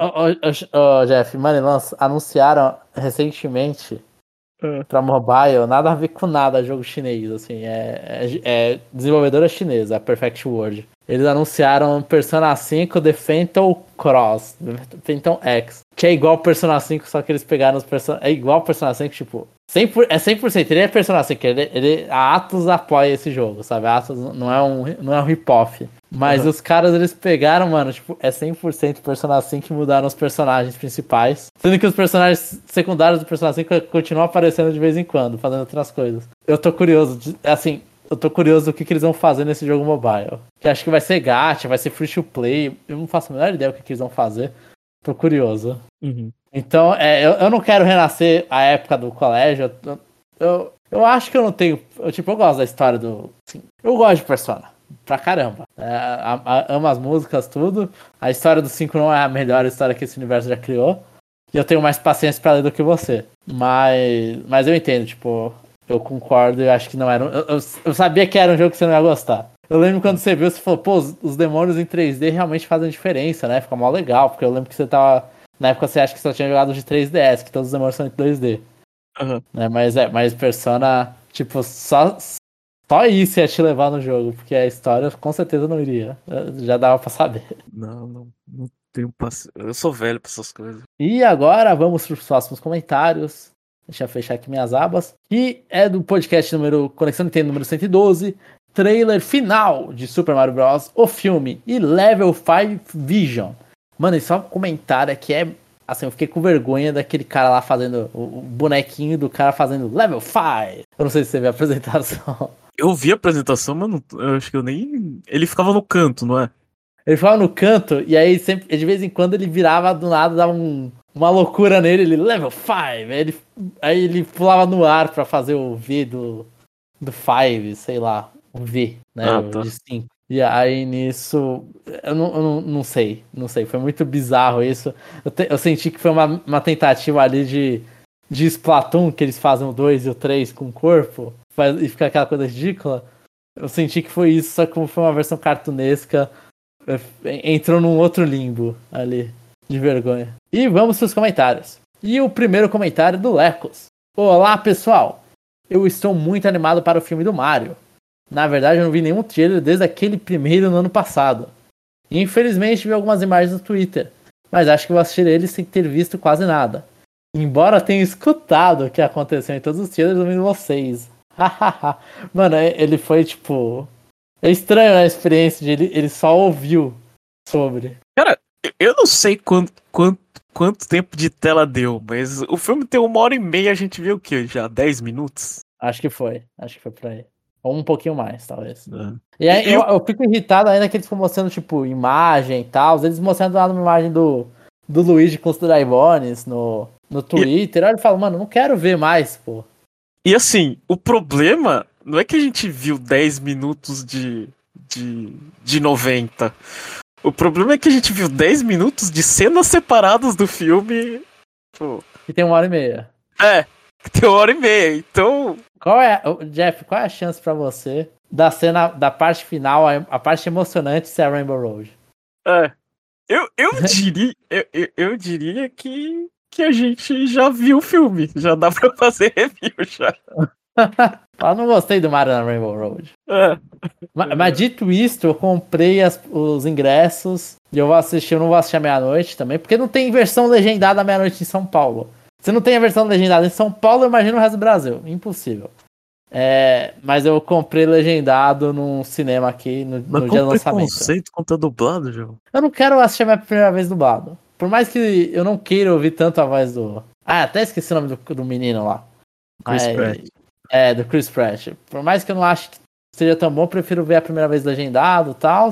ô, Jeff, mano, eles anunciaram recentemente É. pra mobile, nada a ver com nada, jogo chinês, assim, é, é, é desenvolvedora chinesa, a Perfect World. Eles anunciaram Persona 5 The Phantom Cross, The Phantom X, que é igual Persona 5, só que eles pegaram os Persona... É igual Persona 5, tipo, 100%, por- é 100%, ele é Persona 5, ele, ele, a Atlus apoia esse jogo, sabe? A Atlus não é um, não é um rip-off. Mas Uhum. os caras, eles pegaram, mano, tipo, é 100% Persona 5 que mudaram os personagens principais. Sendo que os personagens secundários do Persona 5 continuam aparecendo de vez em quando, fazendo outras coisas. Eu tô curioso, assim, eu tô curioso do que, que eles vão fazer nesse jogo mobile. Que acho que vai ser gacha, vai ser free to play. Eu não faço a menor ideia do que, que eles vão fazer. pro curioso. Uhum. Então, é, eu, eu não quero renascer a época do colégio. Eu, eu, eu acho que eu não tenho. Eu, tipo, eu gosto da história do. Assim, eu gosto de Persona. Pra caramba. É, a, a, amo as músicas, tudo. A história do 5 não é a melhor história que esse universo já criou. E eu tenho mais paciência pra ler do que você. Mas. Mas eu entendo, tipo, eu concordo e acho que não era. Eu, eu, eu, sabia que era um jogo que você não ia gostar. Eu lembro quando você viu, você falou, pô, os, os demônios em 3D realmente fazem diferença, né? Fica mal legal, porque eu lembro que você tava. Na época você acha que só tinha jogado de 3DS, que todos os demônios são em 2D. Uhum. Né? Mas é, mas Persona, tipo, só, só isso ia te levar no jogo, porque a história com certeza não iria. Já dava pra saber. Não, não, não tenho paci... Eu sou velho pra essas coisas. E agora vamos pros próximos comentários. Deixa eu fechar aqui minhas abas. Que é do podcast número Conexão Nintendo número 112. Trailer final de Super Mario Bros. O filme e Level 5 Vision. Mano, e só um comentário aqui é. Assim, eu fiquei com vergonha daquele cara lá fazendo. O bonequinho do cara fazendo Level 5. Eu não sei se você viu a apresentação. Eu vi a apresentação, mas não, eu acho que eu nem. Ele ficava no canto, não é? Ele ficava no canto e aí sempre, de vez em quando ele virava do nada, dava um, uma loucura nele, ele level 5, aí ele, aí ele pulava no ar para fazer o V do do 5, sei lá, o V, né, ah, tá. de 5. E aí nisso, eu não, eu não, não sei, não sei, foi muito bizarro isso. Eu, te, eu senti que foi uma, uma tentativa ali de, de Splatoon, que eles fazem o 2 e o 3 com o corpo, faz, e fica aquela coisa ridícula. Eu senti que foi isso, só que como foi uma versão cartunesca, entrou num outro limbo ali, de vergonha. E vamos para os comentários. E o primeiro comentário do Lecos. Olá, pessoal! Eu estou muito animado para o filme do Mario. Na verdade, eu não vi nenhum trailer desde aquele primeiro no ano passado. Infelizmente, vi algumas imagens no Twitter, mas acho que vou assistir ele sem ter visto quase nada. Embora tenha escutado o que aconteceu em todos os trailers ouvindo vocês. Mano, ele foi tipo é estranho a experiência de ele, ele só ouviu sobre. Cara, eu não sei quanto, quanto, quanto tempo de tela deu, mas o filme tem uma hora e meia, a gente viu o quê? Já 10 minutos? Acho que foi, acho que foi por aí. Ou um pouquinho mais, talvez. É. E aí eu, eu, fico irritado ainda que eles ficam mostrando, tipo, imagem e tal. Eles mostrando lá uma imagem do, do Luigi com os Draivones no, no Twitter. E... Aí eu falo, mano, não quero ver mais, pô. E assim, o problema não é que a gente viu 10 minutos de, de, de 90. O problema é que a gente viu 10 minutos de cenas separadas do filme. Pô. Que tem uma hora e meia. É, que tem uma hora e meia. Então. Qual é, Jeff, qual é a chance para você da cena, da parte final, a, parte emocionante ser a Rainbow Road? É. Eu, eu diria. eu, eu, eu diria que que a gente já viu o filme. Já dá pra fazer review já. Eu não gostei do Mario na Rainbow Road. É. Mas, mas, dito isto, eu comprei as, os ingressos e eu vou assistir, eu não vou assistir à meia-noite também, porque não tem versão legendada à meia-noite em São Paulo. Se não tem a versão legendada em São Paulo, imagina o resto do Brasil. Impossível. É, mas eu comprei legendado num cinema aqui no, mas no dia do lançamento. conceito contra dublado, João? Eu não quero assistir a minha primeira vez dublado. Por mais que eu não queira ouvir tanto a voz do. Ah, até esqueci o nome do, do menino lá. Chris Pratt. É, do Chris Pratt. Por mais que eu não ache que seja tão bom, prefiro ver a primeira vez legendado e tal.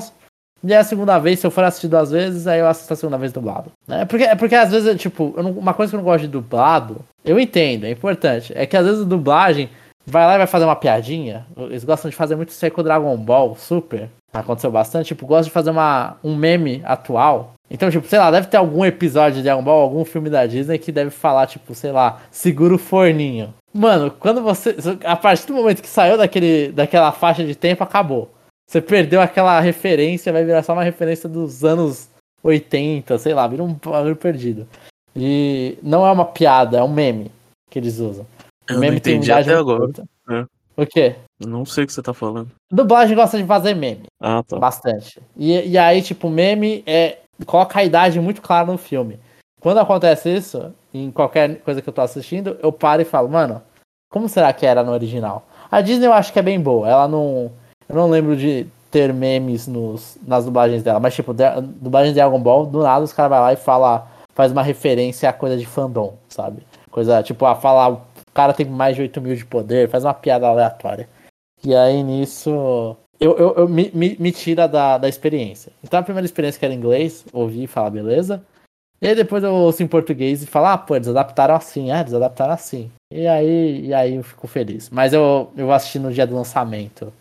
E a segunda vez, se eu for assistir duas vezes, aí eu assisto a segunda vez dublado. É porque, é porque às vezes, tipo, não, uma coisa que eu não gosto de dublado, eu entendo, é importante. É que às vezes a dublagem vai lá e vai fazer uma piadinha. Eles gostam de fazer muito isso aí com o Dragon Ball Super. Aconteceu bastante. Tipo, gosta de fazer uma, um meme atual. Então, tipo, sei lá, deve ter algum episódio de Dragon Ball, algum filme da Disney que deve falar, tipo, sei lá, segura o forninho. Mano, quando você. A partir do momento que saiu daquele, daquela faixa de tempo, acabou. Você perdeu aquela referência, vai virar só uma referência dos anos 80, sei lá, vira um bagulho perdido. E não é uma piada, é um meme que eles usam. Eu meme não entendi até agora. É. O quê? Não sei o que você tá falando. Dublagem gosta de fazer meme. Ah, tá. Bastante. E, e aí, tipo, meme é. Coloca a idade muito clara no filme. Quando acontece isso, em qualquer coisa que eu tô assistindo, eu paro e falo, mano, como será que era no original? A Disney eu acho que é bem boa. Ela não. Eu não lembro de ter memes nos, nas dublagens dela, mas tipo, de, dublagem de Dragon Ball, do nada os caras vai lá e fala, faz uma referência a coisa de fandom, sabe? Coisa, tipo, a falar, o cara tem mais de 8 mil de poder, faz uma piada aleatória. E aí nisso. Eu, eu, eu me, me, me, tira da, da experiência. Então a primeira experiência que era inglês, ouvi e falar, beleza. E aí depois eu ouço em português e falo, ah, pô, eles adaptaram assim, ah, eles adaptaram assim. E aí, e aí eu fico feliz. Mas eu, eu vou assistir no dia do lançamento,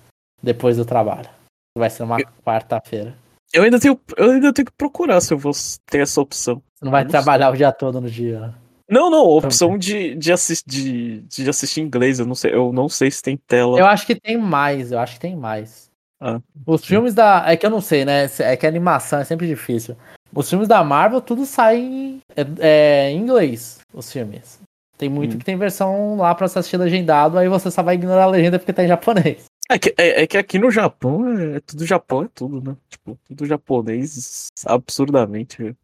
depois do trabalho. Vai ser uma quarta-feira. Eu ainda tenho, eu ainda tenho que procurar se eu vou ter essa opção. Você não vai não trabalhar o dia todo no dia. Não, não, a opção de, de, assist, de, de assistir em inglês, eu não sei, eu não sei se tem tela. Eu acho que tem mais, eu acho que tem mais. Ah, Os filmes da. É que eu não sei, né? É que a animação é sempre difícil. Os filmes da Marvel, tudo sai em, é, é, em inglês, os filmes. Tem muito Hum. que tem versão lá pra você assistir legendado, aí você só vai ignorar a legenda porque tá em japonês. É que, é, é que aqui no Japão é, é tudo Japão, é tudo, né? Tipo, tudo japonês absurdamente.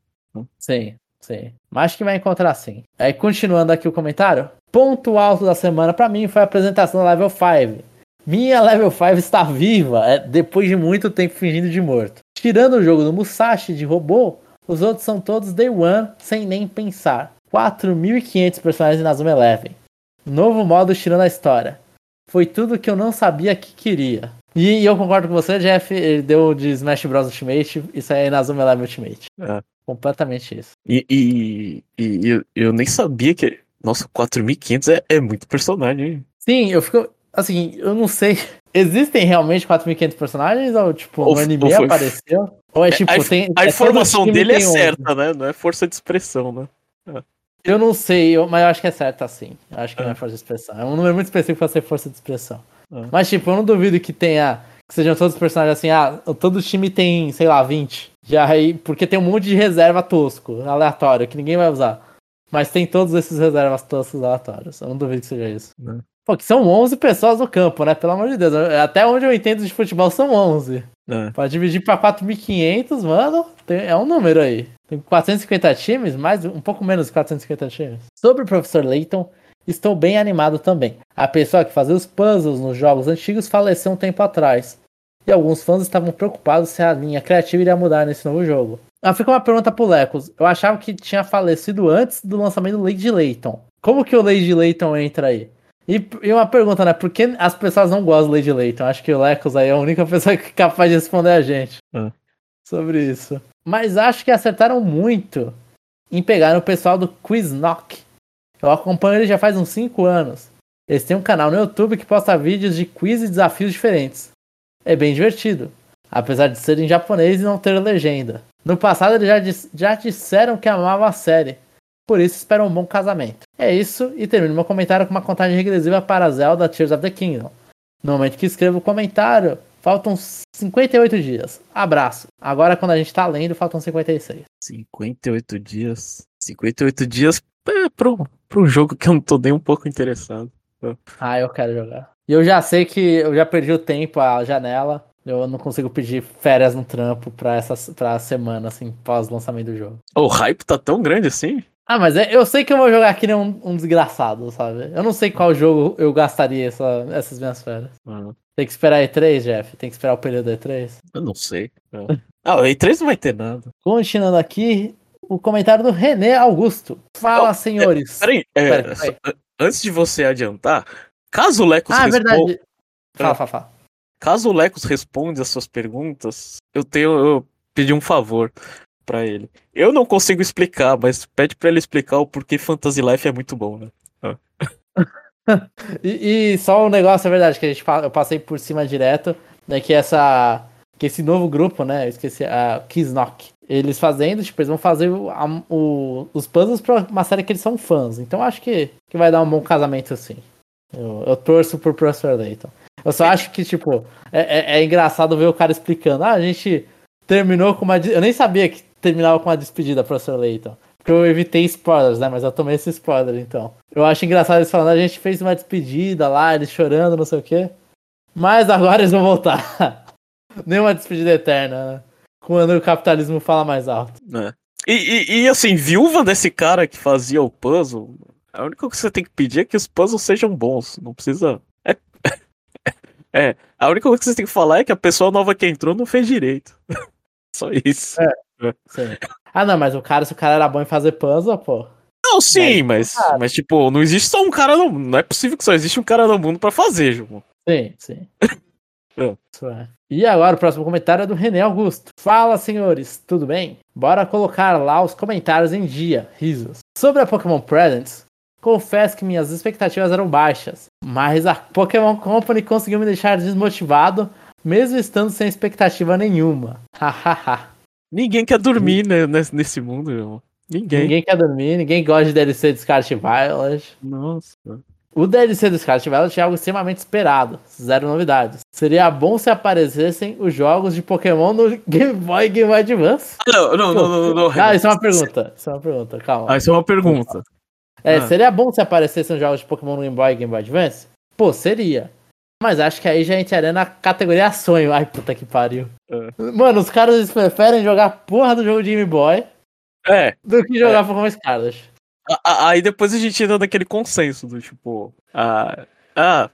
Sim, sim. Mas acho que vai encontrar sim. Aí, continuando aqui o comentário. Ponto alto da semana pra mim foi a apresentação da Level 5. Minha Level 5 está viva, é, depois de muito tempo fingindo de morto. Tirando o jogo do Musashi de robô, os outros são todos Day One, sem nem pensar. 4.500 personagens em Nazuma Eleven. Novo modo tirando a história. Foi tudo que eu não sabia que queria. E, e eu concordo com você, Jeff, ele deu de Smash Bros Ultimate, isso aí é Nazuma Eleven Ultimate. É. Completamente isso. E, e, e- eu, eu nem sabia que. Nossa, 4.500 é, é muito personagem, hein? Sim, eu fico. Assim, eu não sei. Existem realmente 4.500 personagens? Ou, tipo, Ou no anime ou foi- apareceu? Ou é, tipo, a, tem. a é informação dele é um. certa, né? Não é força de expressão, né? Eu não sei, eu- mas eu acho que é certo assim. Eu acho que não É. é força de expressão. É um número muito específico pra ser força de expressão. É. Mas, tipo, eu não duvido que tenha. Que sejam todos os personagens assim, ah, todo time tem, sei lá, 20. Já aí, porque tem um monte de reserva tosco, aleatório, que ninguém vai usar. Mas tem todos esses reservas toscos aleatórios. Eu não duvido que seja isso. Né. Pô, que são 11 pessoas no campo, né? Pelo amor de Deus. Até onde eu entendo de futebol são 11. É. Pra dividir pra 4.500, mano, tem- é um número aí. Tem 450 times, mais um pouco menos de 450 times. Sobre o Professor Layton, estou bem animado também. A pessoa que fazia os puzzles nos jogos antigos faleceu um tempo atrás. E alguns fãs estavam preocupados se a linha criativa iria mudar nesse novo jogo. Ah, fica uma pergunta pro Lecos. Eu achava que tinha falecido antes do lançamento do Lady Layton. Como que o Lady Layton entra aí? E, e uma pergunta, né? Por que as pessoas não gostam do Lady Layton? Acho que o Lecos aí é a única pessoa que é capaz de responder a gente É. sobre isso. Mas acho que acertaram muito em pegar o pessoal do Quiznock. Eu acompanho ele já faz uns 5 anos. Eles têm um canal no YouTube que posta vídeos de quiz e desafios diferentes. É bem divertido, apesar de ser em japonês e não ter legenda. No passado eles já, dis- já disseram que amavam a série, por isso esperam um bom casamento. É isso, e termino meu comentário com uma contagem regressiva para Zelda Tears of the Kingdom. No momento que escrevo o comentário, faltam 58 dias. Abraço. Agora quando a gente tá lendo, faltam 56. 58 dias. 58 dias é, pro, pro jogo que eu não tô nem um pouco interessado. Ah, eu quero jogar. E eu já sei que eu já perdi o tempo, a janela. Eu não consigo pedir férias no trampo pra essa pra semana, assim, pós-lançamento do jogo. O hype tá tão grande assim? Ah, mas é- eu sei que eu vou jogar aqui nem um, um desgraçado, sabe? Eu não sei qual jogo eu gastaria essa- essas minhas férias. Ah, Tem que esperar E3, Jeff? Tem que esperar o período E3? eu não sei. É. Ah, o E3 não vai ter nada. Continuando aqui, o comentário do René Augusto. Fala, Oh, senhores. Peraí, é, Pera, pera. só- antes de você adiantar, caso o Lecos ah, é responda. verdade. Fala, fala, fala. Caso o Lecos responda as suas perguntas, eu tenho eu pedi um favor pra ele. Eu não consigo explicar, mas pede pra ele explicar o porquê Fantasy Life é muito bom, né? E, e só um negócio, é verdade, que a gente, eu passei por cima direto, né, que essa, que esse novo grupo, né, eu esqueci, a Kiznock, eles fazendo, tipo, eles vão fazer o- a- o- os puzzles pra uma série que eles são fãs, então acho que, que vai dar um bom casamento, assim. Eu, eu torço por Professor Layton. Eu só acho que, tipo, é, é- é engraçado ver o cara explicando, ah, a gente terminou com uma, eu nem sabia que terminava com uma despedida, Professor Layton. Porque eu evitei spoilers, né? Mas eu tomei esse spoiler, então. Eu acho engraçado eles falando, a gente fez uma despedida lá, eles chorando, não sei o quê. Mas agora eles vão voltar. Nenhuma despedida eterna, né? Quando o capitalismo fala mais alto. né? E, e- e, assim, viúva desse cara que fazia o puzzle, a única coisa que você tem que pedir é que os puzzles sejam bons. Não precisa. É, é, a única coisa que você tem que falar é que a pessoa nova que entrou não fez direito. Só isso. É. Ah, não, mas o cara, se o cara era bom em fazer puzzle, pô. Não, sim, Mas, mas, cara. mas tipo, não existe só um cara no mundo. Não é possível que só existe um cara no mundo pra fazer, João. Sim, sim. É. Isso é. E agora o próximo comentário é do René Augusto. Fala, senhores, tudo bem? Bora colocar lá os comentários em dia. Risos. Sobre a Pokémon Presents, confesso que minhas expectativas eram baixas, mas a Pokémon Company conseguiu me deixar desmotivado, mesmo estando sem expectativa nenhuma. Hahaha. Ninguém quer dormir né, nesse, mundo, irmão. Ninguém. ninguém quer dormir, ninguém gosta de DLC de Scarlet Violet. Nossa. O DLC do Scarlet Violet é algo extremamente esperado, zero novidades. Seria bom se aparecessem os jogos de Pokémon no Game Boy e Game Boy Advance. Não, não, não, não, não, Ah, isso é uma pergunta. Isso é uma pergunta, calma. Ah, isso é uma pergunta. É, ah. seria bom se aparecessem os jogos de Pokémon no Game Boy e Game Boy Advance? Pô, seria. Mas acho que aí já entraria na categoria sonho. Ai, puta que pariu. É. Mano, os caras preferem jogar porra do jogo de Game Boy É, do que jogar Pokémon Scarlet. Aí depois a gente entra naquele consenso do tipo, ah, ah,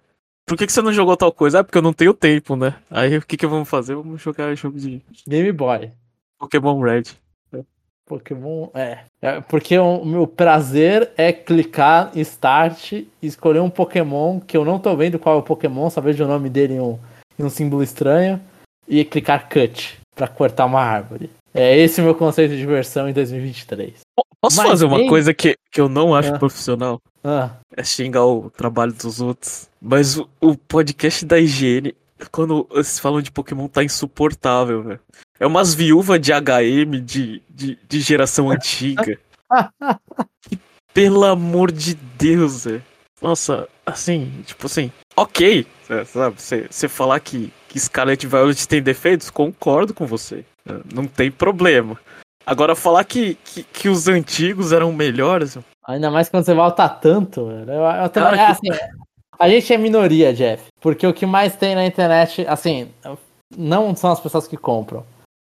por que, que você não jogou tal coisa? Ah, porque eu não tenho tempo, né? Aí o que, que vamos fazer? Vamos jogar jogo de Game Boy. Pokémon Red. Pokémon. É. é porque o meu prazer é clicar em Start e escolher um Pokémon que eu não tô vendo qual é o Pokémon, só vejo o nome dele em um, em um símbolo estranho. E clicar Cut pra cortar uma árvore. É esse o meu conceito de diversão em 2023. Posso Mas fazer uma bem- coisa que, que eu não acho Ah. profissional? Ah, É xingar o trabalho dos outros. Mas o, o podcast da higiene, quando eles falam de Pokémon, tá insuportável, velho. É umas viúvas de HM de, de, de geração antiga. Que, pelo amor de Deus, velho. Nossa, assim, tipo assim, ok, sabe? Você falar que, que Scarlet Violet tem defeitos, concordo com você. Não tem problema. Agora, falar que, que, que os antigos eram melhores, ainda mais quando você volta tanto, velho. Eu, eu também- Cara, é, assim, a gente é minoria, Jeff. Porque o que mais tem na internet, assim, não são as pessoas que compram.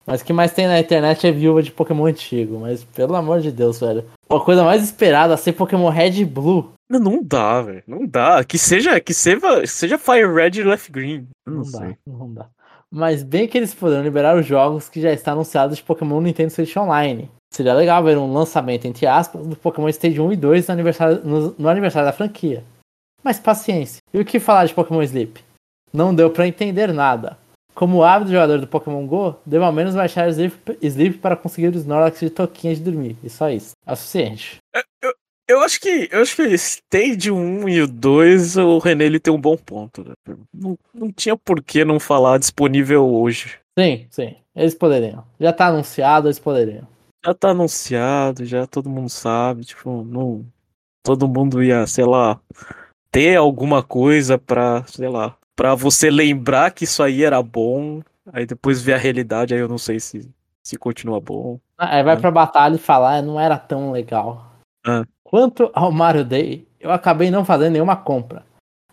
Mas o que mais tem na internet é viúva de Pokémon antigo. Mas pelo amor de Deus, velho. A coisa mais esperada ser Pokémon Red e Blue. Não, não dá, velho. Não dá. Que seja, que seja, seja Fire Red e Left Green. Não, Não dá, não dá. Mas bem que eles poderão liberar os jogos que já estão anunciados de Pokémon Nintendo Switch Online. Seria legal ver um lançamento, entre aspas, do Pokémon Stage 1 e 2 no aniversário, no, no aniversário da franquia. Mas paciência. E o que falar de Pokémon Sleep? Não deu pra entender nada. Como ávido jogador do Pokémon GO, devo ao menos baixar Sleep, Sleep para conseguir os Snorlax de toquinha de dormir. E só isso. É o suficiente. Eu acho que, eu acho que Stage 1 e o 2, o René ele tem um bom ponto. Né? Não, não tinha por que não falar disponível hoje. Sim, sim. Eles poderiam. Já tá anunciado, eles poderiam. Já tá anunciado, já todo mundo sabe, tipo, não. Todo mundo ia, sei lá, ter alguma coisa pra, sei lá, pra você lembrar que isso aí era bom, aí depois ver a realidade, aí eu não sei se, se continua bom. Ah, Aí vai É. pra batalha e falar, "Ah, não era tão legal. É. Quanto ao Mario Day, eu acabei não fazendo nenhuma compra.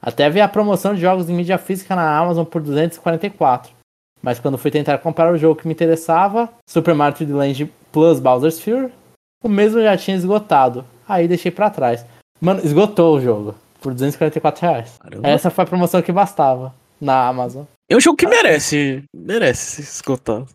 Até vi a promoção de jogos em mídia física na Amazon por 244. Mas quando fui tentar comprar o jogo que me interessava, Super Mario 3D Land Plus Bowser's Fury, o mesmo já tinha esgotado. Aí deixei pra trás. Mano, esgotou o jogo por 244 reais. Caramba. Essa foi a promoção que bastava na Amazon. É um jogo que merece, merece. Ah.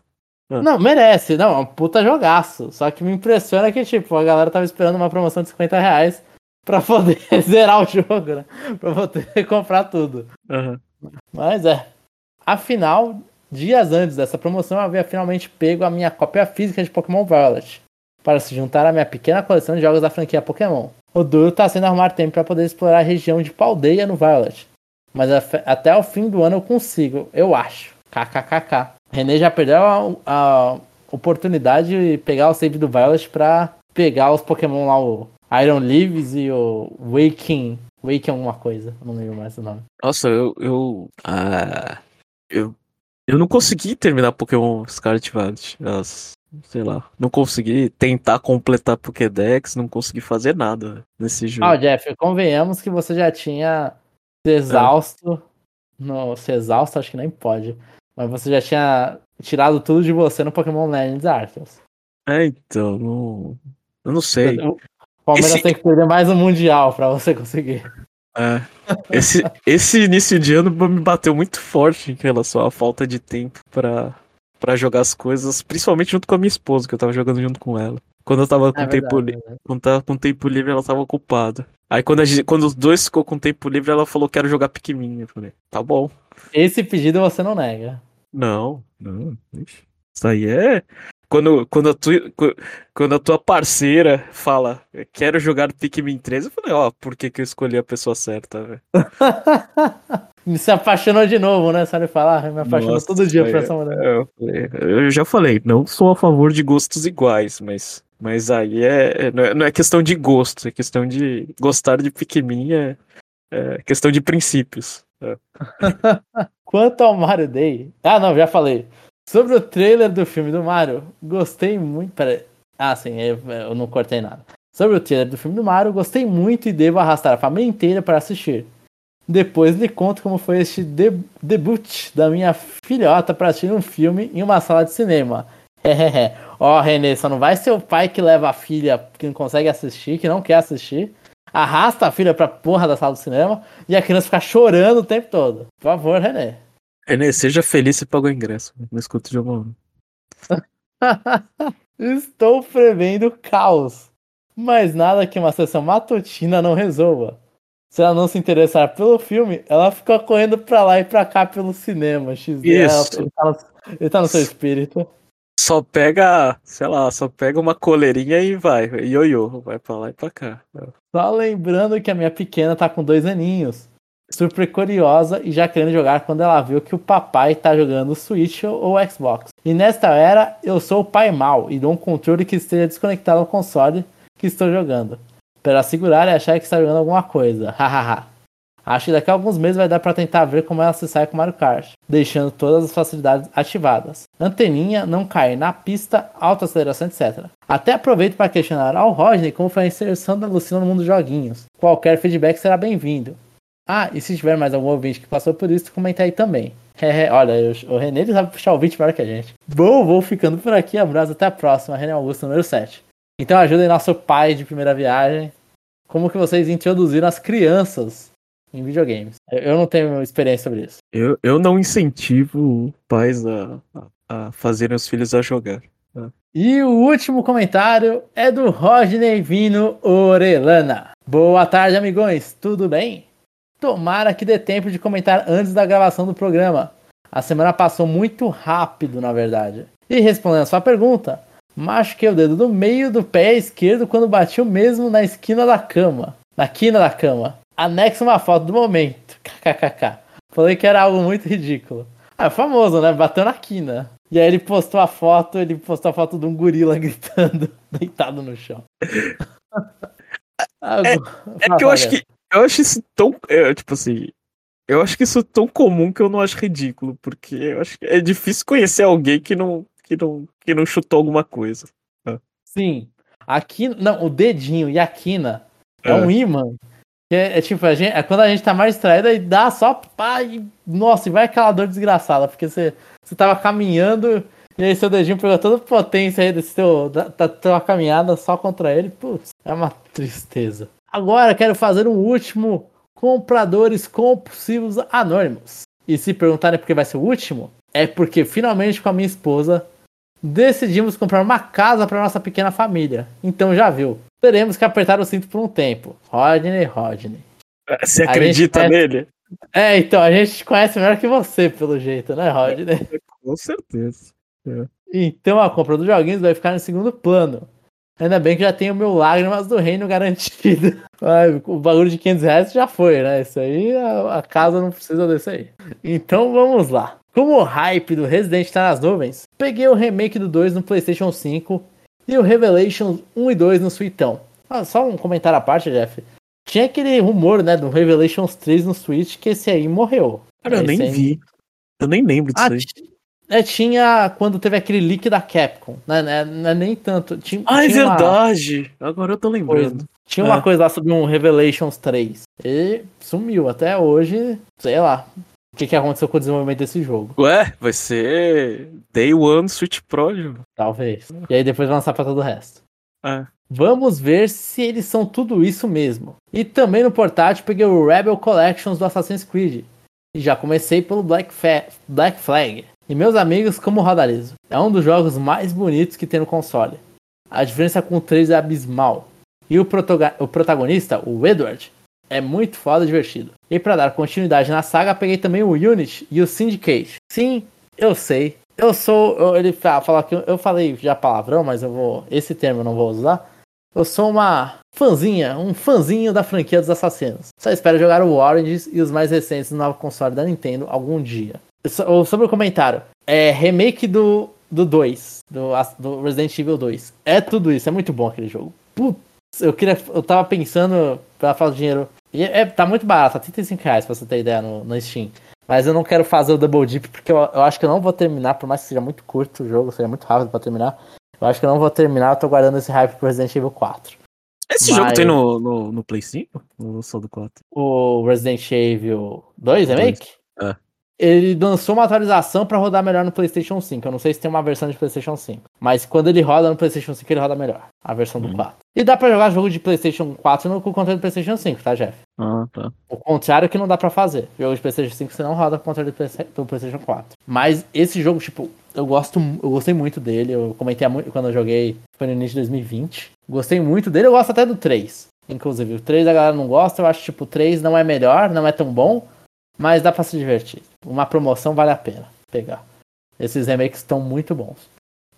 Não, merece. Não, é um puta jogaço. Só que me impressiona que, tipo, a galera tava esperando uma promoção de 50 reais pra poder zerar o jogo, né? Pra poder comprar tudo. Aham. Mas é. Afinal, dias antes dessa promoção, eu havia finalmente pego a minha cópia física de Pokémon Violet para se juntar à minha pequena coleção de jogos da franquia Pokémon. O duro tá sendo arrumar tempo para poder explorar a região de Paldeia no Violet. Mas até o fim do ano eu consigo, eu acho. KKKK. René já perdeu a, a oportunidade de pegar o save do Violet pra pegar os Pokémon lá, o Iron Leaves e o Waking. Waking alguma coisa, não lembro mais o nome. Nossa, eu. Eu, ah, eu. eu não consegui terminar Pokémon Scarlet Violet. Sei lá. Não consegui tentar completar Pokédex, não consegui fazer nada nesse jogo. Ah, Jeff, convenhamos que você já tinha se exausto. No, se exausto, acho que nem pode. Mas você já tinha tirado tudo de você no Pokémon Legends Arceus. É, então, não. Eu não sei. O Palmeiras Esse- tem que perder mais um Mundial pra você conseguir. É. Esse, esse início de ano me bateu muito forte em relação à falta de tempo pra, pra jogar as coisas, principalmente junto com a minha esposa, que eu tava jogando junto com ela. Quando eu tava com É tempo verdade, livre. Quando tava com tempo livre, ela tava ocupada. Aí quando, gente- quando os dois ficou com tempo livre, ela falou quero jogar Pikmin. Eu falei, tá bom. Esse pedido você não nega. Não, não. ixi. Isso aí é. Quando, quando, a tu, qu- quando a tua parceira fala, quero jogar Pikmin 3, eu falei, ó, por que, que eu escolhi a pessoa certa, velho? Se apaixonou de novo, né? Sabe falar? Eu me apaixono Nossa, todo dia por essa mulher. é- Eu, falei- eu já falei, não sou a favor de gostos iguais, mas, mas aí é, é- não é, não é questão de gosto, é questão de gostar de Pikmin, é, é questão de princípios. Quanto ao Mario Day. Ah, não, já falei. Sobre o trailer do filme do Mario, gostei muito. Pera... Ah, sim, eu, eu não cortei nada. Sobre o trailer do filme do Mario, gostei muito e devo arrastar a família inteira para assistir. Depois lhe conto como foi este de- debut da minha filhota para assistir um filme em uma sala de cinema. Ó, Renê, só não vai ser o pai que leva a filha que não consegue assistir, que não quer assistir, arrasta a filha pra porra da sala de cinema e a criança fica chorando o tempo todo. Por favor, Renê. Renê, seja feliz e paga o ingresso. Não escuta de uma Estou prevendo caos. Mas nada que uma sessão matutina não resolva. Se ela não se interessar pelo filme, ela fica correndo pra lá e pra cá pelo cinema. XD, Isso. Ele, tá ele tá no seu espírito. Só pega, sei lá, só pega uma coleirinha e vai. Ioiô, vai pra lá e pra cá. Só lembrando que a minha pequena tá com dois aninhos. Super curiosa e já querendo jogar quando ela viu que o papai tá jogando Switch ou Xbox. E nesta era, eu sou o pai mal e dou um controle que esteja desconectado ao console que estou jogando. Para segurar e achar que está jogando alguma coisa. Hahaha. Acho que daqui a alguns meses vai dar para tentar ver como ela se sai com Mario Kart, deixando todas as facilidades ativadas. Anteninha, não cair na pista, alta aceleração, etc. Até aproveito para questionar ao Rodney como foi a inserção da Lucina no mundo dos joguinhos. Qualquer feedback será bem-vindo. Ah, e se tiver mais algum ouvinte que passou por isso, comenta aí também. Olha, o René ele sabe puxar o ouvinte melhor que a gente. Bom, vou ficando por aqui. Abraço, até a próxima. René Augusto, número 7. Então ajudem nosso pai de primeira viagem. Como que vocês introduziram as crianças em videogames? Eu- não tenho experiência sobre isso. Eu, eu não incentivo pais a, a, a fazerem os filhos a jogar. E o último comentário é do Rodney Vino Orelana. Boa tarde, amigões. Tudo bem? Tomara que dê tempo de comentar antes da gravação do programa. A semana passou muito rápido, na verdade. E respondendo a sua pergunta, machuquei o dedo do meio do pé esquerdo quando bati o mesmo na esquina da cama. Na quina da cama. Anexo uma foto do momento. KKKK. Falei que era algo muito ridículo. Ah, é famoso, né? Bateu na quina. E aí ele postou a foto, ele postou a foto de um gorila gritando, deitado no chão. É- É que eu acho que. Eu acho isso tão. é, tipo assim. Eu acho que isso é tão comum que eu não acho ridículo. Porque eu acho que é difícil conhecer alguém que não, que não, que não chutou alguma coisa. Sim. Aqui, não, o dedinho e a quina é, É. um imã. É, é tipo, a gente, é quando a gente tá mais distraído e dá só pá, e, nossa, e vai aquela dor desgraçada, porque você, você tava caminhando e aí seu dedinho pegou toda a potência aí desse teu, da, da tua caminhada só contra ele. Putz, é uma tristeza. Agora quero fazer um último compradores compulsivos anônimos. E se perguntarem por que vai ser o último, é porque finalmente com a minha esposa decidimos comprar uma casa para nossa pequena família. Então já viu. Teremos que apertar o cinto por um tempo. Rodney, Rodney. É, Você acredita gente- nele? É, então, a gente te conhece melhor que você, pelo jeito, né, Rodney? Com certeza. Então a compra dos joguinhos vai ficar em segundo plano. Ainda bem que já tenho meu Lágrimas do Reino garantido. Ai, o bagulho de 500 reais já foi, né? Isso aí, a, a casa não precisa desse aí. Então vamos lá. Como o hype do Resident tá nas nuvens, peguei o remake do 2 no PlayStation 5 e o Revelations 1 e 2 no Suitão. Ah, só um comentário à parte, Jeff. Tinha aquele rumor, né, do Revelations 3 no Switch que esse aí morreu. Cara, eu nem aí- vi. Eu nem lembro disso ah, aí. é, tinha quando teve aquele leak da Capcom, né? né, né, nem tanto. Tinha, Ah, é tinha uma verdade! Agora eu tô lembrando. coisa- tinha uma É. coisa lá sobre um Revelations 3. E sumiu. Até hoje, sei lá. O que, que aconteceu com o desenvolvimento desse jogo? Ué, vai ser Day One Switch Pro, Ju. Talvez. E aí depois vai lançar pra todo o resto. É. Vamos ver se eles são tudo isso mesmo. E também no portátil peguei o Rebel Collections do Assassin's Creed. E já comecei pelo Black, Fa- Black Flag. E meus amigos, como roda liso. É um dos jogos mais bonitos que tem no console. a diferença com o 3 é abismal. E o, o protagonista, o Edward, é muito foda divertido. E para dar continuidade na saga, peguei também o Unity e o Syndicate. Sim, eu sei. Eu sou. Eu, ele fala que eu falei já palavrão, mas eu vou. Esse termo eu não vou usar. Eu sou uma fãzinha, um fãzinho da franquia dos assassinos. Só espero jogar o Orange e os mais recentes no novo console da Nintendo algum dia. Sobre o comentário, é remake do, do 2, do, do Resident Evil 2. É tudo isso, é muito bom aquele jogo. Putz, eu queria. Eu tava pensando, pra falar dinheiro. E é, tá muito barato, tá 35 reais pra você ter ideia no, no Steam. Mas eu não quero fazer o Double Deep porque eu, eu acho que eu não vou terminar, por mais que seja muito curto o jogo, seja muito rápido pra terminar. Eu acho que eu não vou terminar, eu tô guardando esse hype pro Resident Evil 4. Esse Mas... jogo tem no, no, no Play 5? Ou só do 4? O Resident Evil 2 Remake? É ele lançou uma atualização para rodar melhor no PlayStation 5. Eu não sei se tem uma versão de PlayStation 5, mas quando ele roda no PlayStation 5, ele roda melhor, a versão do hum. 4. E dá para jogar jogo de PlayStation 4 no, com o controle do PlayStation 5, tá, Jeff? Ah, tá. O contrário que não dá para fazer. Jogo de PlayStation 5 você não roda com o controle do PlayStation 4. Mas esse jogo, tipo, eu gosto, eu gostei muito dele. Eu comentei quando eu joguei, foi no início de 2020. Gostei muito dele, eu gosto até do 3. Inclusive, o 3 a galera não gosta, eu acho tipo, o 3 não é melhor, não é tão bom, mas dá para se divertir. Uma promoção vale a pena pegar. Esses remakes estão muito bons.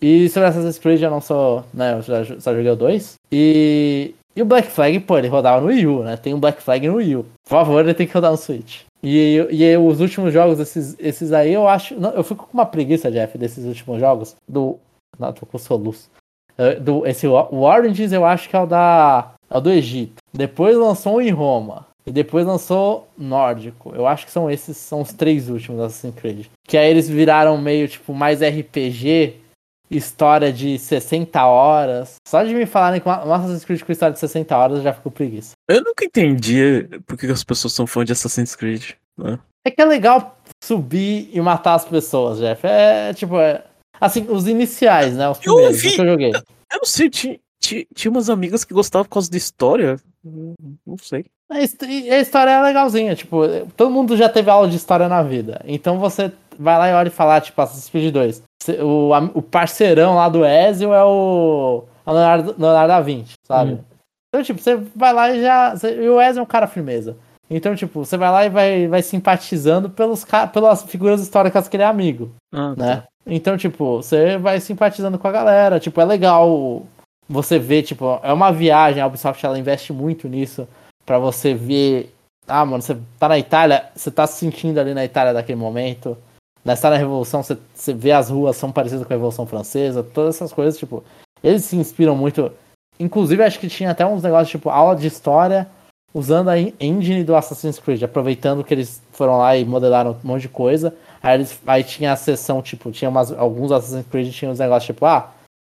E sobre Assassin's Creed eu não sou. Né, eu já, só joguei o 2. E. E o Black Flag, pô, ele rodava no Wii U, né? Tem um Black Flag no Wii U. Por favor, ele tem que rodar no Switch. E, e os últimos jogos, esses, esses aí, eu acho. Não, eu fico com uma preguiça, Jeff, desses últimos jogos. Do. Não, tô com soluço. Uh, do, esse, o Oranges eu acho que é o da. É o do Egito. Depois lançou um em Roma. E depois lançou Nórdico. Eu acho que são esses, são os três últimos Assassin's Creed. Que aí eles viraram meio, tipo, mais RPG, história de 60 horas. Só de me falarem que uma Assassin's Creed com história de 60 horas eu já fico preguiça. Eu nunca entendi por que as pessoas são fãs de Assassin's Creed. Né? É que é legal subir e matar as pessoas, Jeff. É, tipo, é, assim, os iniciais, né? Os primeiros eu vi, que eu joguei. Eu não sei, tinha, tinha umas amigas que gostavam por causa da história. Não sei. A história é legalzinha, tipo, todo mundo já teve aula de história na vida. Então você vai lá e olha e fala, tipo, Assassin's Creed 2. O, o parceirão lá do Ezio é o, é Leonardo, Leonardo da Vinci, sabe? Hum. Então, tipo, você vai lá e já. E o Ezio é um cara firmeza. Então, tipo, você vai lá e vai, vai simpatizando pelos, pelas figuras históricas que ele é amigo. Ah, né? Tá. Então, tipo, você vai simpatizando com a galera. Tipo, é legal você ver, tipo, é uma viagem. A Ubisoft ela investe muito nisso para você ver. Ah, mano, você tá na Itália, você tá se sentindo ali na Itália daquele momento. Na história da Revolução, você, você vê as ruas são parecidas com a Revolução Francesa, todas essas coisas, tipo, eles se inspiram muito. Inclusive, acho que tinha até uns negócios, tipo, aula de história usando a engine do Assassin's Creed, aproveitando que eles foram lá e modelaram um monte de coisa. Aí, eles, aí tinha a sessão, tipo, tinha umas, alguns Assassin's Creed tinham uns negócios, tipo, ah,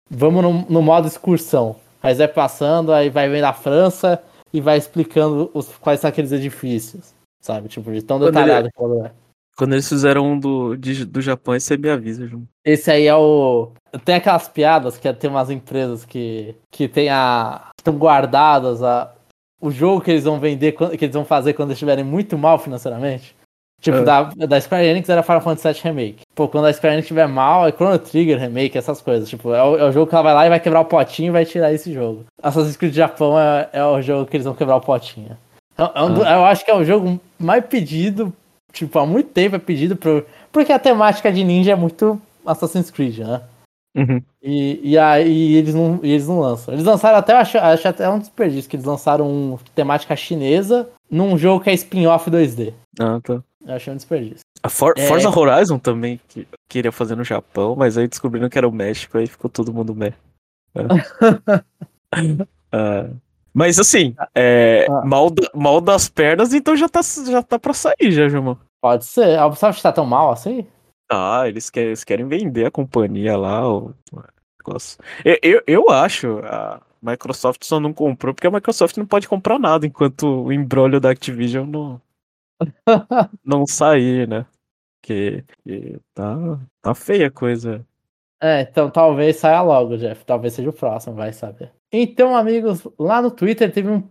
vamos no, no modo excursão. Aí vai passando, aí vai vendo a França, e vai explicando os, quais são aqueles edifícios, sabe? Tipo, de tão detalhado que ele, é. Quando eles fizeram um do, de, do Japão, você me avisa, João. Esse aí é o. Tem aquelas piadas que tem umas empresas que, que tem a. estão guardadas a, o jogo que eles vão vender, que eles vão fazer quando estiverem muito mal financeiramente. Tipo, é. da, da Square Enix era Final Fantasy VII Remake. Pô, quando a Square Enix estiver mal, é Chrono Trigger Remake, essas coisas. Tipo, é o, é o, jogo que ela vai lá e vai quebrar o potinho e vai tirar esse jogo. Assassin's Creed Japão é, é o jogo que eles vão quebrar o potinho. É, é um, ah. Eu acho que é o jogo mais pedido, tipo, há muito tempo é pedido pro... Porque a temática de ninja é muito Assassin's Creed, né? Uhum. E, e aí eles não, eles não lançam. Eles lançaram até, acho, acho até um desperdício, que eles lançaram um temática chinesa num jogo que é spin-off 2D. Ah, tá. Achei um desperdício. A For é... Forza Horizon também que queria fazer no Japão, mas aí descobriram que era o México, aí ficou todo mundo meh. uh, mas assim, é, ah. mal, mal das pernas, então já tá, já tá pra sair, já, João. Pode ser. A Ubisoft tá tão mal assim? Ah, eles querem, eles querem vender a companhia lá. Eu, eu, eu acho. A Microsoft só não comprou porque a Microsoft não pode comprar nada enquanto o embrólio da Activision não, não sair, né? Que, que tá, tá feia a coisa. É, então talvez saia logo, Jeff. Talvez seja o próximo, vai saber. Então, amigos, lá no Twitter teve um.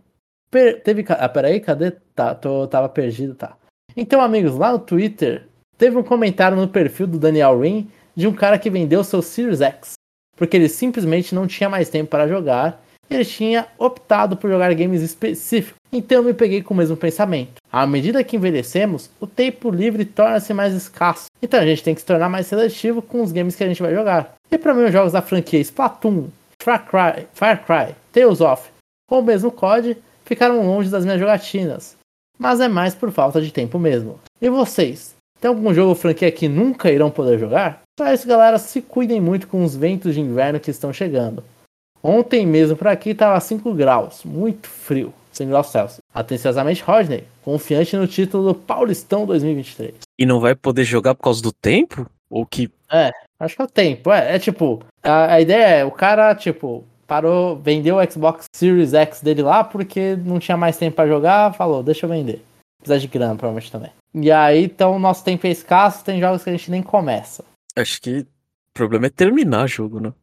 Per... Teve. Ah, peraí, cadê? Tá, tô, tava perdido, tá. Então, amigos, lá no Twitter teve um comentário no perfil do Daniel Rin de um cara que vendeu seu Series X porque ele simplesmente não tinha mais tempo para jogar ele tinha optado por jogar games específicos. Então eu me peguei com o mesmo pensamento. À medida que envelhecemos, o tempo livre torna-se mais escasso. Então a gente tem que se tornar mais seletivo com os games que a gente vai jogar. E para mim, os jogos da franquia Splatoon, Far Cry, Far Cry, Tales of ou mesmo COD ficaram longe das minhas jogatinas. Mas é mais por falta de tempo mesmo. E vocês? Tem algum jogo franquia que nunca irão poder jogar? Para isso, galera, se cuidem muito com os ventos de inverno que estão chegando. Ontem mesmo por aqui estava 5 graus, muito frio, 100 graus Celsius. Atenciosamente, Rodney, confiante no título do Paulistão 2023. E não vai poder jogar por causa do tempo? Ou que. É, acho que é o tempo. É, é tipo, a, a ideia é, o cara, tipo, parou, vendeu o Xbox Series X dele lá porque não tinha mais tempo para jogar, falou, deixa eu vender. Precisa de grana, provavelmente também. E aí, então, o nosso tempo é escasso, tem jogos que a gente nem começa. Acho que o problema é terminar jogo, né?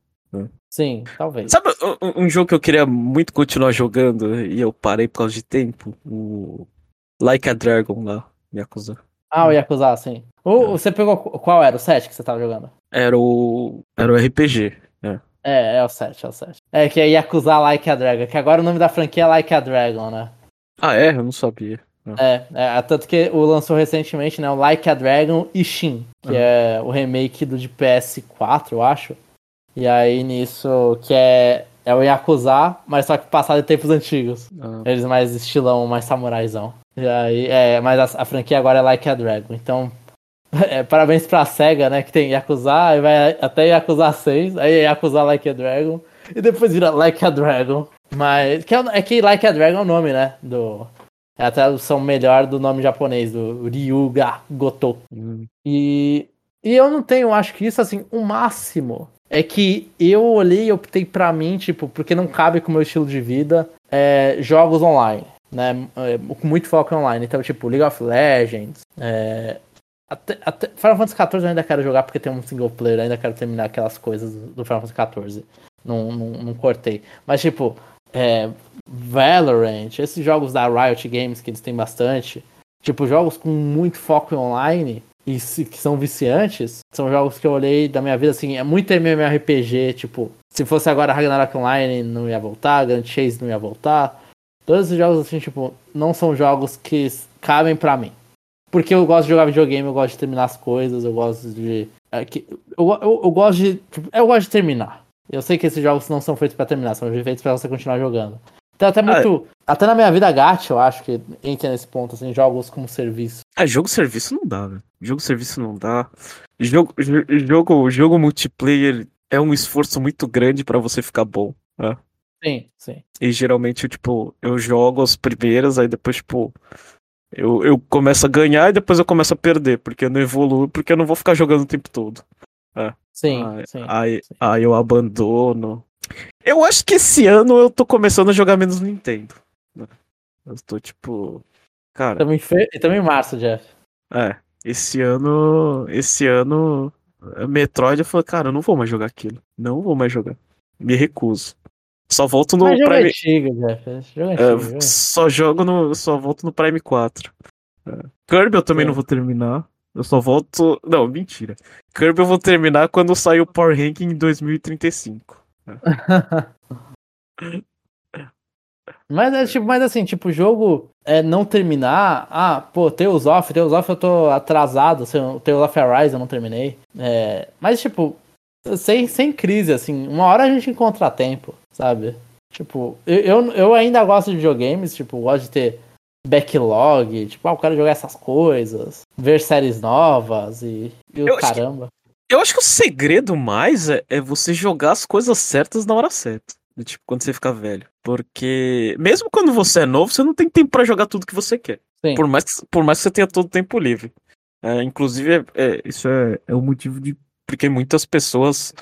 Sim, talvez. Sabe um, um, jogo que eu queria muito continuar jogando e eu parei por causa de tempo? O Like a Dragon lá, Yakuza. Ah, o Yakuza, sim. O, é. Você pegou qual era? O 7 que você tava jogando? Era o. Era o RPG. É. É, é o 7, é o 7. É que é Yakuza Like a Dragon, que agora o nome da franquia é Like a Dragon, né? Ah, é? Eu não sabia. É, é, tanto que o lançou recentemente, né? O Like a Dragon Ishin, que uhum. é o remake do de PS4, eu acho. E aí nisso, que é, é o Yakuza, mas só que passado em tempos antigos. Ah. Eles mais estilão, mais samuraizão. E aí, é, mas a, a franquia agora é Like a Dragon. Então, é, parabéns pra SEGA, né? Que tem Yakuza, aí vai até Yakuza 6, aí é Yakuza Like a Dragon, e depois vira Like a Dragon. Mas que é, é, que Like a Dragon é o nome, né? Do, é a tradução melhor do nome japonês, do Ryuga Goto. Hum. E, e eu não tenho, acho que isso, assim, o máximo é que eu olhei e optei para mim, tipo, porque não cabe com o meu estilo de vida, é, jogos online, né? É, com muito foco online. Então, tipo, League of Legends, é, até, até, Final Fantasy XIV eu ainda quero jogar porque tem um single player, ainda quero terminar aquelas coisas do Final Fantasy XIV. Não, não, não cortei. Mas, tipo, é, Valorant, esses jogos da Riot Games que eles têm bastante, tipo, jogos com muito foco online, e se, que são viciantes, são jogos que eu olhei da minha vida, assim, é muito MMORPG, tipo, se fosse agora Ragnarok Online não ia voltar, Grand Chase não ia voltar. Todos esses jogos, assim, tipo, não são jogos que cabem pra mim. Porque eu gosto de jogar videogame, eu gosto de terminar as coisas, eu gosto de. É, que, eu, eu, eu, gosto de. Tipo, eu gosto de terminar. Eu sei que esses jogos não são feitos para terminar, são feitos para você continuar jogando. Então, até muito. Ah, até na minha vida gacha, eu acho que entra nesse ponto, assim, jogos como serviço. Ah, jogo serviço não dá, velho. Jogo serviço não dá. Jogo, jogo, jogo multiplayer é um esforço muito grande para você ficar bom. Né? Sim, sim. E geralmente, tipo, eu jogo as primeiras, aí depois, tipo, eu, eu começo a ganhar e depois eu começo a perder, porque eu não evoluo, porque eu não vou ficar jogando o tempo todo. É. Sim, aí, sim, aí, sim. aí eu abandono. Eu acho que esse ano eu tô começando a jogar menos Nintendo. Eu tô tipo. Cara. Também, fe... também em março, Jeff. É. Esse ano. Esse ano. Metroid eu falei, cara, eu não vou mais jogar aquilo. Não vou mais jogar. Me recuso. Só volto no Prime. Antigo, Jeff. Jogo é, antigo, só jogo no. Só volto no Prime 4. É. Kirby eu também Sim. não vou terminar. Eu só volto. Não, mentira. Kirby eu vou terminar quando sair o Power Ranking em 2035. mas é tipo, mas assim, tipo, o jogo é não terminar. Ah, pô, Tales of, Tales of eu tô atrasado, assim, Tales of Arise eu não terminei. É, mas tipo, sem, sem crise, assim, uma hora a gente encontra tempo, sabe? Tipo, eu, eu, ainda gosto de videogames, tipo, gosto de ter backlog, tipo, ah, eu quero jogar essas coisas, ver séries novas e, e o caramba. Eu acho que o segredo mais é, é você jogar as coisas certas na hora certa. Tipo, quando você ficar velho. Porque mesmo quando você é novo, você não tem tempo para jogar tudo que você quer. Sim. Por mais, que, por mais que você tenha todo o tempo livre. É, inclusive, é, é, isso é, é o motivo de. Porque muitas pessoas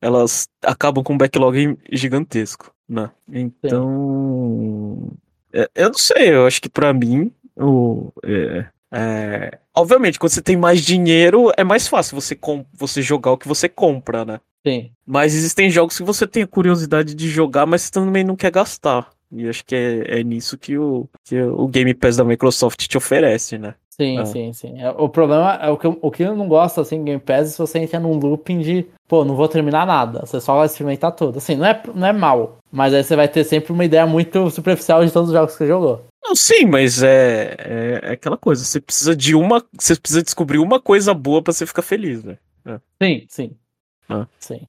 elas acabam com um backlog gigantesco, né? Então. É, eu não sei, eu acho que para mim. O, é, é, obviamente, quando você tem mais dinheiro, é mais fácil você, você jogar o que você compra, né? Sim. Mas existem jogos que você tem a curiosidade de jogar, mas você também não quer gastar. E acho que é, é nisso que o, que o Game Pass da Microsoft te oferece, né? Sim, ah. sim, sim. É, o problema é o que, eu, o que eu não gosto assim Game Pass é se você entra num looping de, pô, não vou terminar nada. Você só vai experimentar tudo. Assim, não é, não é mal. Mas aí você vai ter sempre uma ideia muito superficial de todos os jogos que você jogou. Não, sim, mas é, é, é aquela coisa. Você precisa de uma. Você precisa descobrir uma coisa boa para você ficar feliz, né? É. Sim, sim. Ah. Sim.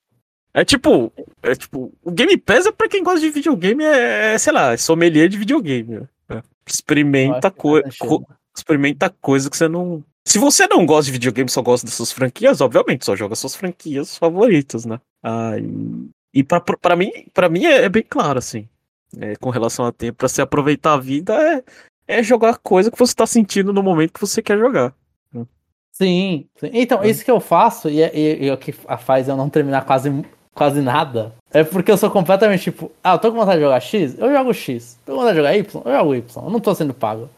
É tipo, é tipo, o Game Pass é pra quem gosta de videogame, é, é sei lá, é sommelier de videogame. Né? Experimenta, co co experimenta coisa que você não. Se você não gosta de videogame, só gosta das suas franquias, obviamente, só joga suas franquias favoritas, né? Ah, e, e pra, pra mim, pra mim é, é bem claro, assim. É, com relação a tempo, pra você aproveitar a vida, é, é jogar coisa que você tá sentindo no momento que você quer jogar. Né? Sim, sim. Então, é. isso que eu faço, e, e, e o que faz eu não terminar quase quase nada. É porque eu sou completamente tipo, ah, eu tô com vontade de jogar X, eu jogo X. Tô com vontade de jogar Y, eu jogo Y. Eu não tô sendo pago.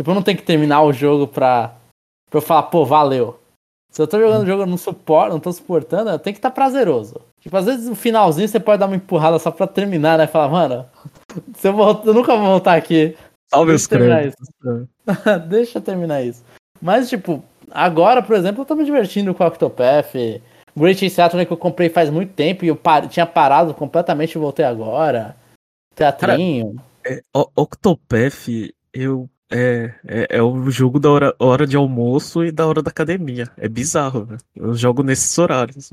Tipo, eu não tenho que terminar o jogo pra, pra eu falar, pô, valeu. Se eu tô jogando o jogo não suporto, não tô suportando, eu tenho que estar tá prazeroso. Tipo, às vezes no finalzinho você pode dar uma empurrada só pra terminar, né? Falar, mano, se eu, eu nunca vou voltar aqui. Salve os terminar isso. Deixa eu terminar isso. Mas, tipo, agora, por exemplo, eu tô me divertindo com o Octopath. Great Saturn que eu comprei faz muito tempo e eu par... tinha parado completamente e voltei agora. Teatrinho. Cara, é, Octopath, eu. É, é, é, o jogo da hora, hora de almoço e da hora da academia. É bizarro, né? Eu jogo nesses horários.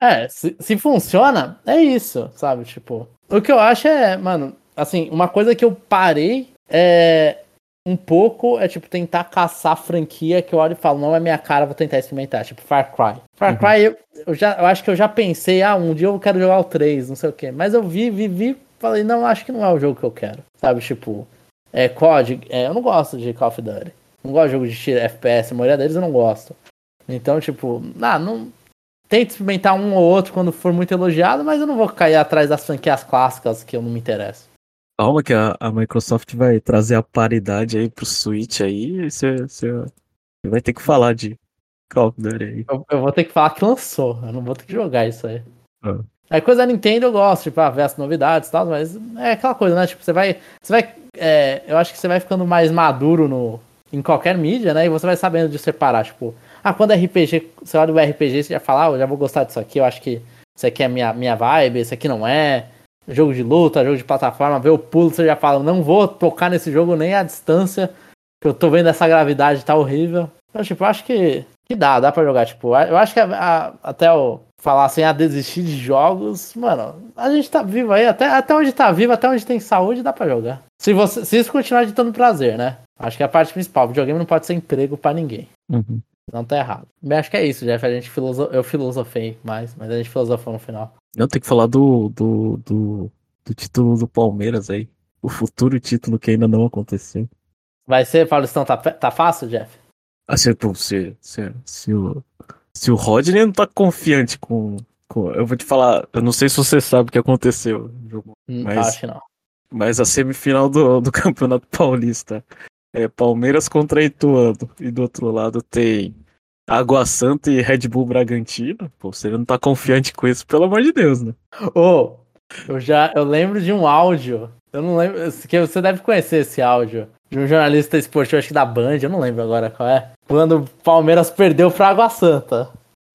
É, se, se funciona, é isso, sabe? Tipo, o que eu acho é, mano, assim, uma coisa que eu parei é um pouco é tipo tentar caçar franquia que eu olho e falo, não é minha cara, vou tentar experimentar, tipo Far Cry. Far uhum. Cry, eu, eu, já, eu acho que eu já pensei, ah, um dia eu quero jogar o 3, não sei o que. Mas eu vi, vi, vi, falei, não, acho que não é o jogo que eu quero. Sabe, tipo, é COD, é, eu não gosto de Call of Duty. Não gosto de jogo de FPS, a maioria deles eu não gosto. Então, tipo, ah, não. Tento experimentar um ou outro quando for muito elogiado, mas eu não vou cair atrás das franquias clássicas que eu não me interesso. Calma que a, a Microsoft vai trazer a paridade aí pro Switch aí, você, você vai ter que falar de Call of Duty aí. Eu, eu, vou ter que falar que lançou, eu não vou ter que jogar isso aí. Ah. É coisa da Nintendo eu gosto, tipo, ah, ver as novidades e tal, mas é aquela coisa, né? Tipo, você vai. Você vai. É, eu acho que você vai ficando mais maduro no, em qualquer mídia, né? E você vai sabendo de separar, tipo, ah, quando é RPG, você olha o RPG, você já fala, ah, eu já vou gostar disso aqui, eu acho que isso aqui é minha, minha vibe, isso aqui não é jogo de luta, jogo de plataforma, vê o pulo, você já fala, não vou tocar nesse jogo nem à distância, que eu tô vendo essa gravidade tá horrível. Então, tipo, eu acho que, que dá, dá pra jogar, tipo, eu acho que a, a, até o falar assim, a desistir de jogos, mano, a gente tá vivo aí, até, até onde tá vivo, até onde tem saúde, dá pra jogar. Se, você, se isso continuar de dando prazer, né? Acho que é a parte principal, o videogame não pode ser emprego para ninguém. Uhum. Não tá errado. Mas acho que é isso, Jeff. A gente filoso... Eu filosofei mais, mas a gente filosofou no final. Eu tenho que falar do, do, do, do título do Palmeiras aí. O futuro título que ainda não aconteceu. Vai ser, Paulistão, tá, tá fácil, Jeff? Assim, se, se, se, o, se o Rodney não tá confiante com, com, Eu vou te falar, eu não sei se você sabe o que aconteceu. Mas, acho não. Mas a semifinal do, do Campeonato Paulista é Palmeiras contra Ituano. E do outro lado tem Água Santa e Red Bull Bragantino. Pô, você não tá confiante com isso, pelo amor de Deus, né? Ô, oh, eu já eu lembro de um áudio. Eu não lembro. que Você deve conhecer esse áudio. De um jornalista esportivo, acho que da Band, eu não lembro agora qual é. Quando o Palmeiras perdeu pra Água Santa.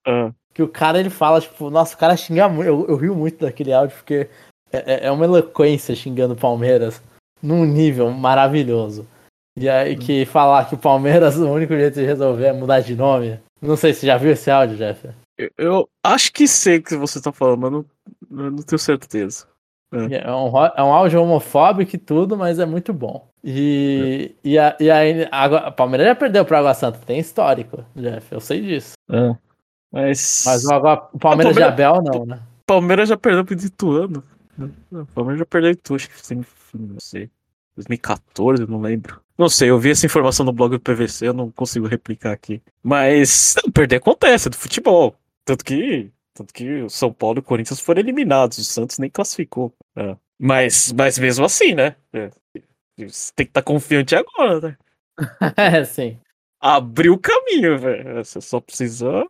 Ah. Que o cara ele fala, tipo, nossa, o cara xinga muito. Eu, eu rio muito daquele áudio, porque é, é, é uma eloquência xingando o Palmeiras num nível maravilhoso. E aí que falar que o Palmeiras, o único jeito de resolver é mudar de nome. Não sei se já viu esse áudio, Jeff. Eu, eu acho que sei o que você tá falando, mas não, não tenho certeza. É. É, um, é um áudio homofóbico e tudo, mas é muito bom. E, é. e, a, e aí, a, a Palmeiras já perdeu pro Água Santa, tem histórico, Jeff, eu sei disso. É. Mas, mas o, Água, o Palmeiras de Abel não, né? Palmeiras já perdeu pro Ituano. O Palmeiras já perdeu Itu, acho que sem não sei. 2014, não lembro. Não sei, eu vi essa informação no blog do PVC, eu não consigo replicar aqui. Mas perder acontece, é do futebol. Tanto que, tanto que o São Paulo e o Corinthians foram eliminados, o Santos nem classificou. É. Mas, mas mesmo assim, né? É. Você tem que estar tá confiante agora, né? é, sim. Abriu o caminho, velho. Você só precisa.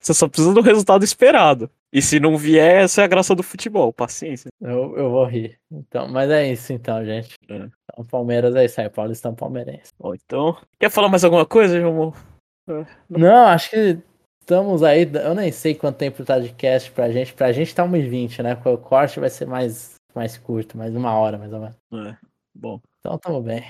Você só precisa do resultado esperado. E se não vier, essa é a graça do futebol, paciência. Eu, eu vou rir. Então, mas é isso então, gente. É. Então, Palmeiras é isso aí, Paulistão Palmeirense. Bom, então. Quer falar mais alguma coisa, João? Não, acho que estamos aí. Eu nem sei quanto tempo tá de cast pra gente. Pra gente tá 1h20, né? O corte vai ser mais, mais curto, mais uma hora, mais ou menos. É, bom. Então tamo bem.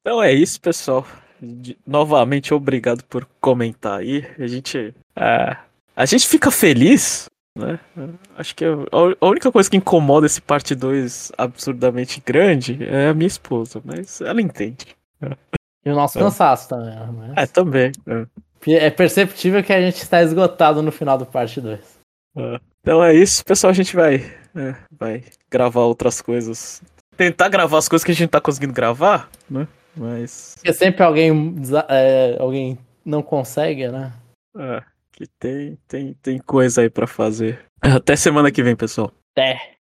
Então é isso, pessoal. De- novamente, obrigado por comentar aí. A gente. é, a gente fica feliz, né? Acho que a, a única coisa que incomoda esse parte 2 absurdamente grande é a minha esposa, mas ela entende. E o nosso É. cansaço também. né? Mas É, também. é. É perceptível que a gente está esgotado no final do parte 2. É. Então é isso, pessoal. A gente vai, é, vai gravar outras coisas. Tentar gravar as coisas que a gente tá conseguindo gravar, né? Mas. Porque sempre alguém, é, alguém não consegue, né? É, que tem, tem, tem coisa aí pra fazer. Até semana que vem, pessoal. É.